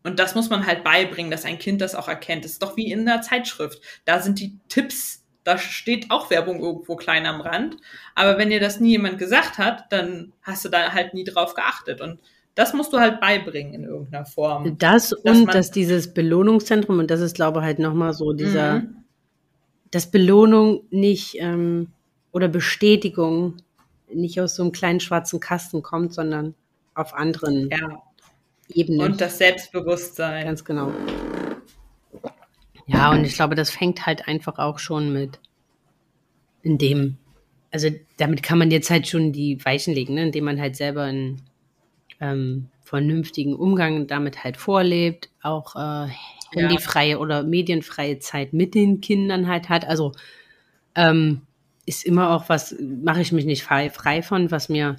Und das muss man halt beibringen, dass ein Kind das auch erkennt. Das ist doch wie in einer Zeitschrift. Da sind die Tipps, da steht auch Werbung irgendwo klein am Rand. Aber wenn dir das nie jemand gesagt hat, dann hast du da halt nie drauf geachtet. Und das musst du halt beibringen in irgendeiner Form.
Das und dass dieses Belohnungszentrum, und das ist, glaube ich, halt nochmal so dieser, mhm. dass Belohnung nicht ähm, oder Bestätigung nicht aus so einem kleinen schwarzen Kasten kommt, sondern auf anderen
ja. Ebenen. Und das Selbstbewusstsein.
Ganz genau. Ja, und ich glaube, das fängt halt einfach auch schon mit in dem, also damit kann man jetzt halt schon die Weichen legen, ne? indem man halt selber ein ähm, vernünftigen Umgang damit halt vorlebt, auch äh, handyfreie ja. oder medienfreie Zeit mit den Kindern halt hat. Also ähm, ist immer auch was, mache ich mich nicht frei, frei von, was mir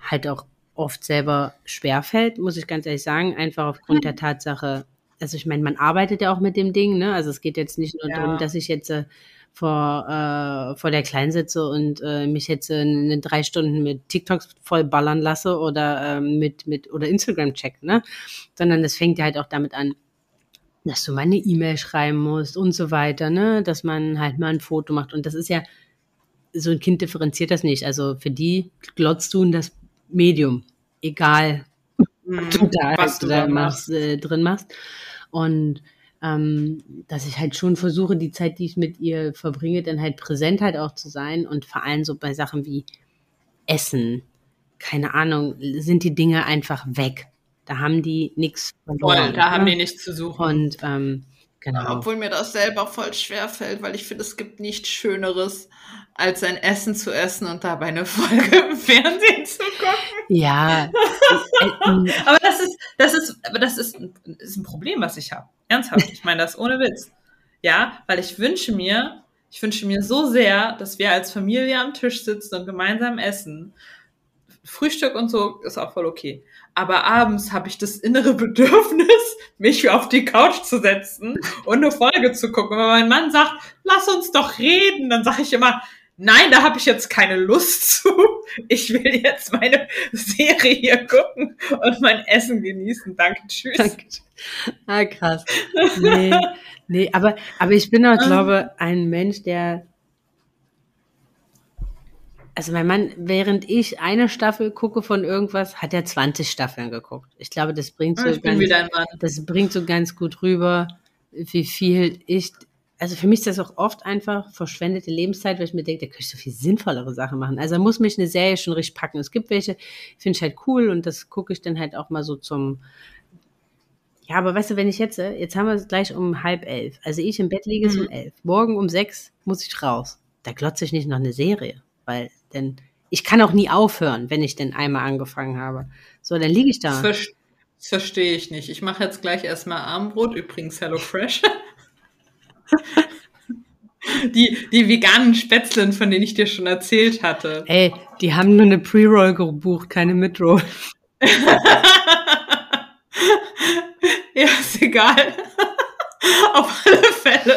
halt auch oft selber schwerfällt, muss ich ganz ehrlich sagen, einfach aufgrund der Tatsache, also ich meine, man arbeitet ja auch mit dem Ding, ne? Also es geht jetzt nicht nur ja. darum, dass ich jetzt äh, vor, äh, vor der Kleinen sitze und äh, mich jetzt äh, drei Stunden mit TikToks voll ballern lasse oder äh, mit, mit oder Instagram check, ne? Sondern es fängt ja halt auch damit an, dass du mal eine E-Mail schreiben musst und so weiter, ne? Dass man halt mal ein Foto macht. Und das ist ja, so ein Kind differenziert das nicht. Also für die glotzt du in das Medium, egal mhm, du da, was du da machst, äh, drin machst. Und ähm, dass ich halt schon versuche, die Zeit, die ich mit ihr verbringe, dann halt präsent halt auch zu sein und vor allem so bei Sachen wie Essen, keine Ahnung, sind die Dinge einfach weg. Da haben die nichts
verloren. Voll, da haben die nichts zu suchen.
Und ähm, genau.
Obwohl mir das selber voll schwer fällt, weil ich finde, es gibt nichts Schöneres, als ein Essen zu essen und dabei eine Folge im Fernsehen zu gucken.
Ja.
aber das ist, das ist, aber das ist, ist ein Problem, was ich habe. Ernsthaft. Ich meine das ohne Witz. Ja, weil ich wünsche mir, ich wünsche mir so sehr, dass wir als Familie am Tisch sitzen und gemeinsam essen. Frühstück und so ist auch voll okay. Aber abends habe ich das innere Bedürfnis, mich auf die Couch zu setzen und eine Folge zu gucken. Wenn mein Mann sagt, lass uns doch reden, dann sage ich immer, nein, da habe ich jetzt keine Lust zu. Ich will jetzt meine Serie hier gucken und mein Essen genießen. Danke, tschüss. Danke.
Ah, krass. Nee, nee, aber, aber ich bin auch, glaube ein Mensch, der also mein Mann, während ich eine Staffel gucke von irgendwas, hat er 20 Staffeln geguckt. Ich glaube, das bringt so, ganz, das bringt so ganz gut rüber, wie viel ich also für mich ist das auch oft einfach verschwendete Lebenszeit, weil ich mir denke, da könnte ich so viel sinnvollere Sachen machen. Also da muss mich eine Serie schon richtig packen. Es gibt welche, finde ich halt cool und das gucke ich dann halt auch mal so zum, ja, aber weißt du, wenn ich jetzt, jetzt haben wir es gleich um halb elf. Also ich im Bett liege es mhm. um elf. Morgen um sechs muss ich raus. Da glotze ich nicht noch eine Serie, weil denn ich kann auch nie aufhören, wenn ich denn einmal angefangen habe. So, dann liege ich da.
Das verstehe ich nicht. Ich mache jetzt gleich erstmal Armbrot, übrigens Hello Fresh. Die, die veganen Spätzlen, von denen ich dir schon erzählt hatte.
Ey, die haben nur eine Pre-Roll gebucht, keine Mid-Roll.
ja, ist egal. Auf alle Fälle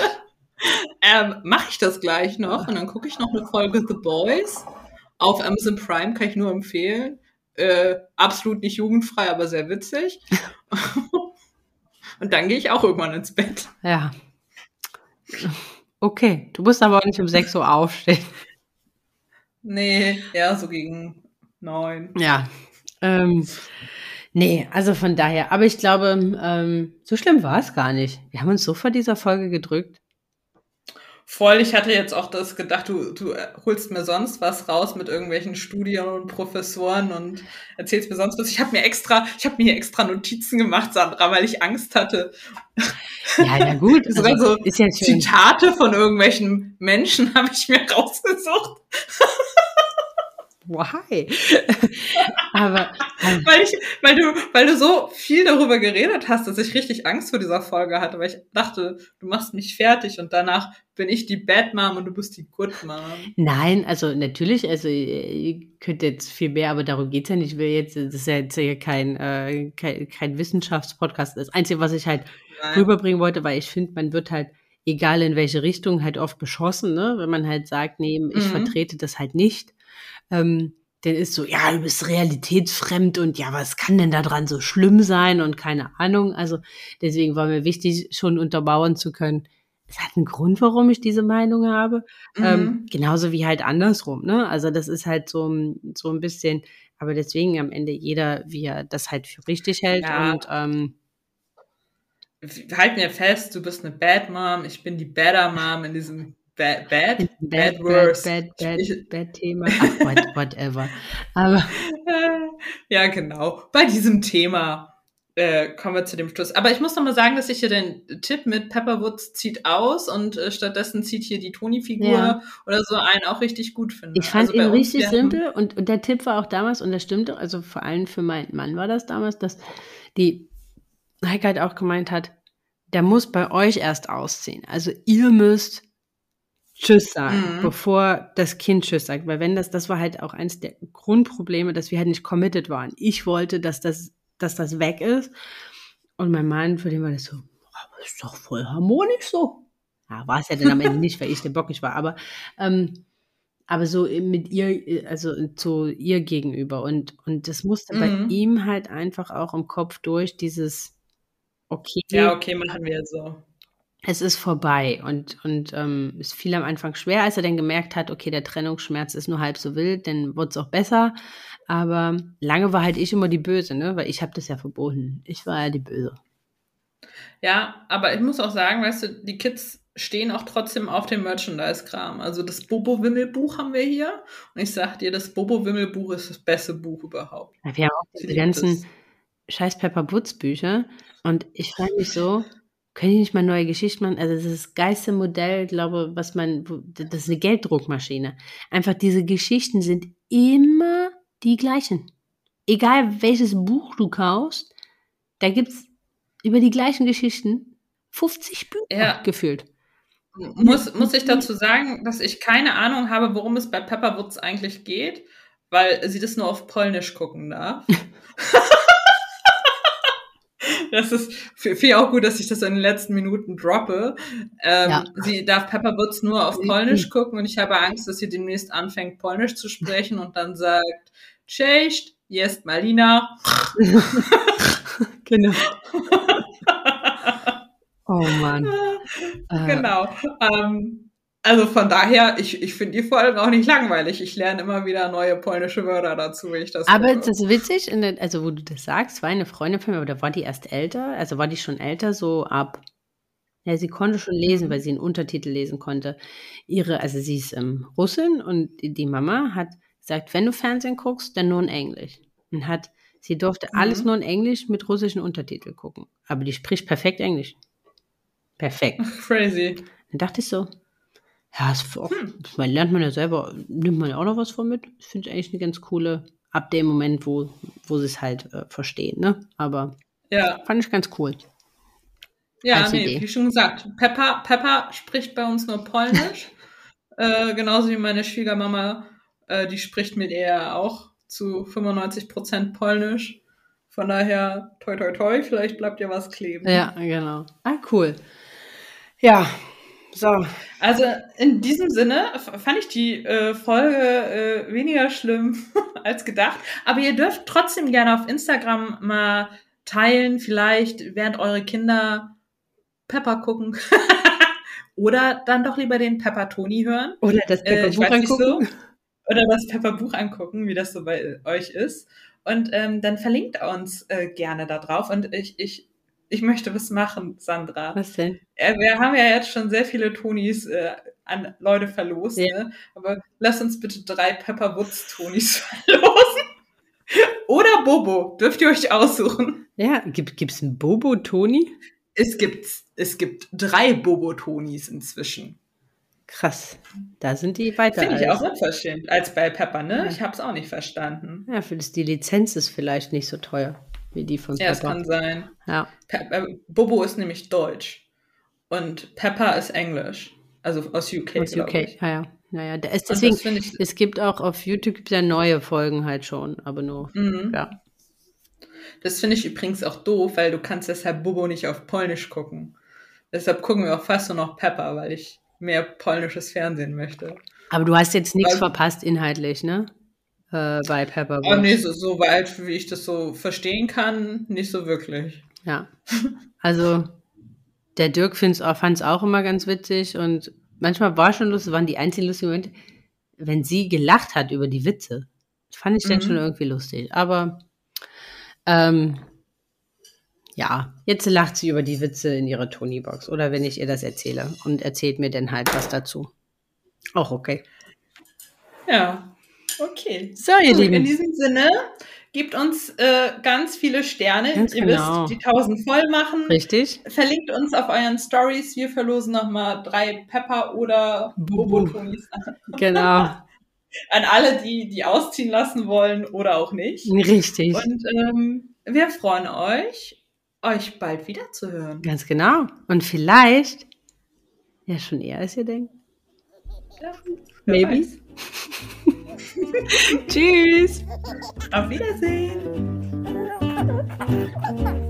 ähm, mache ich das gleich noch und dann gucke ich noch eine Folge The Boys. Auf Amazon Prime kann ich nur empfehlen. Äh, absolut nicht jugendfrei, aber sehr witzig. und dann gehe ich auch irgendwann ins Bett.
Ja, Okay, du musst aber auch nicht um 6 Uhr aufstehen.
Nee, ja, so gegen 9.
Ja. Ähm, nee, also von daher. Aber ich glaube, ähm, so schlimm war es gar nicht. Wir haben uns so vor dieser Folge gedrückt.
Voll, ich hatte jetzt auch das gedacht, du, du holst mir sonst was raus mit irgendwelchen Studien und Professoren und erzählst mir sonst was. Ich habe mir extra, ich habe mir hier extra Notizen gemacht, Sandra, weil ich Angst hatte.
Ja, ja gut.
Also, so ist ja Zitate von irgendwelchen Menschen habe ich mir rausgesucht.
Why? aber,
aber weil, ich, weil, du, weil du so viel darüber geredet hast, dass ich richtig Angst vor dieser Folge hatte, weil ich dachte, du machst mich fertig und danach bin ich die Bad Mom und du bist die Good Mom.
Nein, also natürlich, also ihr könnt jetzt viel mehr, aber darum geht's ja nicht. Ich will jetzt, das ist ja jetzt hier kein, äh, kein, kein Wissenschaftspodcast. Das Einzige, was ich halt Nein. rüberbringen wollte, weil ich finde, man wird halt egal in welche Richtung, halt oft beschossen, ne? Wenn man halt sagt, nee, ich mhm. vertrete das halt nicht ähm, dann ist so, ja, du bist realitätsfremd und ja, was kann denn da dran so schlimm sein und keine Ahnung. Also deswegen war mir wichtig, schon unterbauen zu können. Es hat einen Grund, warum ich diese Meinung habe. Mhm. Ähm, genauso wie halt andersrum, ne? Also das ist halt so, so ein bisschen, aber deswegen am Ende jeder, wie er das halt für richtig hält ja. und ähm,
halt mir fest, du bist eine Bad Mom, ich bin die Better Mom in diesem Bad, bad, bad, worse.
Bad, bad, bad, bad Thema. Ach, what, whatever. Aber.
ja, genau. Bei diesem Thema äh, kommen wir zu dem Schluss. Aber ich muss noch mal sagen, dass ich hier den Tipp mit Pepperwoods zieht aus und äh, stattdessen zieht hier die Toni-Figur ja. oder so ein auch richtig gut finde.
Ich fand also ihn richtig simpel und, und der Tipp war auch damals, und das stimmte, also vor allem für meinen Mann war das damals, dass die Heike halt auch gemeint hat, der muss bei euch erst ausziehen. Also ihr müsst Tschüss sagen, mhm. bevor das Kind Tschüss sagt. Weil wenn das, das war halt auch eines der Grundprobleme, dass wir halt nicht committed waren. Ich wollte, dass das, dass das weg ist. Und mein Mann, für den war das so, aber ist doch voll harmonisch so. Ja, war es ja dann am Ende nicht, weil ich der bockig war. Aber, ähm, aber so mit ihr, also zu ihr gegenüber. Und, und das musste mhm. bei ihm halt einfach auch im Kopf durch, dieses, okay.
Ja, okay, machen wir so
es ist vorbei und, und ähm, es fiel am Anfang schwer, als er dann gemerkt hat, okay, der Trennungsschmerz ist nur halb so wild, dann wird es auch besser. Aber lange war halt ich immer die Böse, ne? Weil ich habe das ja verboten. Ich war ja die Böse.
Ja, aber ich muss auch sagen, weißt du, die Kids stehen auch trotzdem auf dem Merchandise-Kram. Also das Bobo-Wimmel-Buch haben wir hier. Und ich sag dir, das Bobo-Wimmel-Buch ist das beste Buch überhaupt.
Ja, wir haben auch diese ganzen scheiß Pepper Woods-Bücher. Und ich frage mich so, können die nicht mal neue Geschichten machen? Also das ist das geilste Modell, glaube was man, das ist eine Gelddruckmaschine. Einfach diese Geschichten sind immer die gleichen. Egal welches Buch du kaufst, da gibt es über die gleichen Geschichten 50 Bücher ja. gefühlt.
Muss, muss ich dazu sagen, dass ich keine Ahnung habe, worum es bei Pepperwoods eigentlich geht, weil sie das nur auf Polnisch gucken darf. Das ist viel auch gut, dass ich das in den letzten Minuten droppe. Ähm, ja. Sie darf Pepperwoods nur auf Polnisch gucken und ich habe Angst, dass sie demnächst anfängt, Polnisch zu sprechen und dann sagt, Cześć, jest Malina.
genau. oh Mann.
Genau. Ähm, also von daher, ich, ich finde die Folgen auch nicht langweilig. Ich lerne immer wieder neue polnische Wörter dazu, wenn ich das
Aber höre. das ist witzig, der, also wo du das sagst, war eine Freundin von mir, oder war die erst älter? Also war die schon älter, so ab. Ja, sie konnte schon lesen, weil sie einen Untertitel lesen konnte. Ihre, also sie ist ähm, Russin und die Mama hat gesagt, wenn du Fernsehen guckst, dann nur in Englisch. Und hat, sie durfte mhm. alles nur in Englisch mit russischen Untertiteln gucken. Aber die spricht perfekt Englisch. Perfekt.
Crazy.
Dann dachte ich so, ja, das auch, hm. man lernt man ja selber, nimmt man ja auch noch was von mit. Ich finde eigentlich eine ganz coole, ab dem Moment, wo, wo sie es halt äh, verstehen, ne? Aber ja. fand ich ganz cool.
Ja, nee, Idee. wie schon gesagt, Peppa, Peppa spricht bei uns nur Polnisch. äh, genauso wie meine Schwiegermama, äh, die spricht mit ihr auch zu 95% Polnisch. Von daher, toi toi toi, vielleicht bleibt ja was kleben.
Ja, genau. Ah, cool. Ja, so.
Also in diesem Sinne fand ich die äh, Folge äh, weniger schlimm als gedacht. Aber ihr dürft trotzdem gerne auf Instagram mal teilen, vielleicht während eure Kinder Pepper gucken. Oder dann doch lieber den Pepper Toni hören.
Oder das Pepper Buch äh, angucken. So.
Oder das Pepper Buch angucken, wie das so bei euch ist. Und ähm, dann verlinkt uns äh, gerne da drauf. Und ich, ich ich möchte was machen, Sandra.
Was denn?
Wir haben ja jetzt schon sehr viele Tonis äh, an Leute verlost,
Ja.
ne? Aber lass uns bitte drei Pepper Woods Tonis verlosen. Oder Bobo, dürft ihr euch aussuchen.
Ja, gibt es einen Bobo Toni?
Es gibt, es gibt drei Bobo Tonis inzwischen.
Krass. Da sind die weiter.
Finde ich
als-
auch unverschämt als bei Pepper, ne?
Ja.
Ich habe es auch nicht verstanden.
Ja, für das, die Lizenz ist vielleicht nicht so teuer wie die von
Ja, es
Pepper.
kann sein.
Ja,
Pe äh, Bobo ist nämlich Deutsch und Pepper ist Englisch. Also aus UK.
aus UK.
Ich.
Ja, ja. Naja, da ist deswegen,
das ich.
es gibt auch auf YouTube gibt's ja neue Folgen halt schon, aber nur,
Mhm.
ja.
Das finde ich übrigens auch doof, weil du kannst deshalb Bobo nicht auf Polnisch gucken. Deshalb gucken wir auch fast nur noch Pepper, weil ich mehr polnisches Fernsehen möchte.
Aber du hast jetzt nichts
Weil-
verpasst inhaltlich, ne? Äh, bei Pepper
Aber nee, so, so weit, wie ich das so verstehen kann, nicht so wirklich.
Ja. Also, der Dirk fand es auch immer ganz witzig und manchmal war schon lustig, waren die einzigen lustigen Momente, wenn sie gelacht hat über die Witze. Das fand ich dann
Mhm.
schon irgendwie lustig. Aber, ähm, ja, jetzt lacht sie über die Witze in ihrer Tony-Box oder wenn ich ihr das erzähle und erzählt mir dann halt was dazu. Auch okay.
Ja, okay.
So, ihr
Gut, in
Lieben.
diesem Sinne, gebt uns äh, ganz viele Sterne.
Ganz
Ihr
genau.
wisst, die 1000 voll machen.
Richtig?
Verlinkt uns auf euren Stories. Wir verlosen nochmal drei Pepper oder
Bobo.
Bobo-Tonis
Genau.
an alle, die die ausziehen lassen wollen oder auch nicht.
Richtig.
Und ähm, wir freuen euch, euch bald wieder zu hören.
Ganz genau. Und vielleicht, ja, schon eher als ihr denkt.
Ja,
Maybe.
weiß.
Tschüss.
Auf Wiedersehen.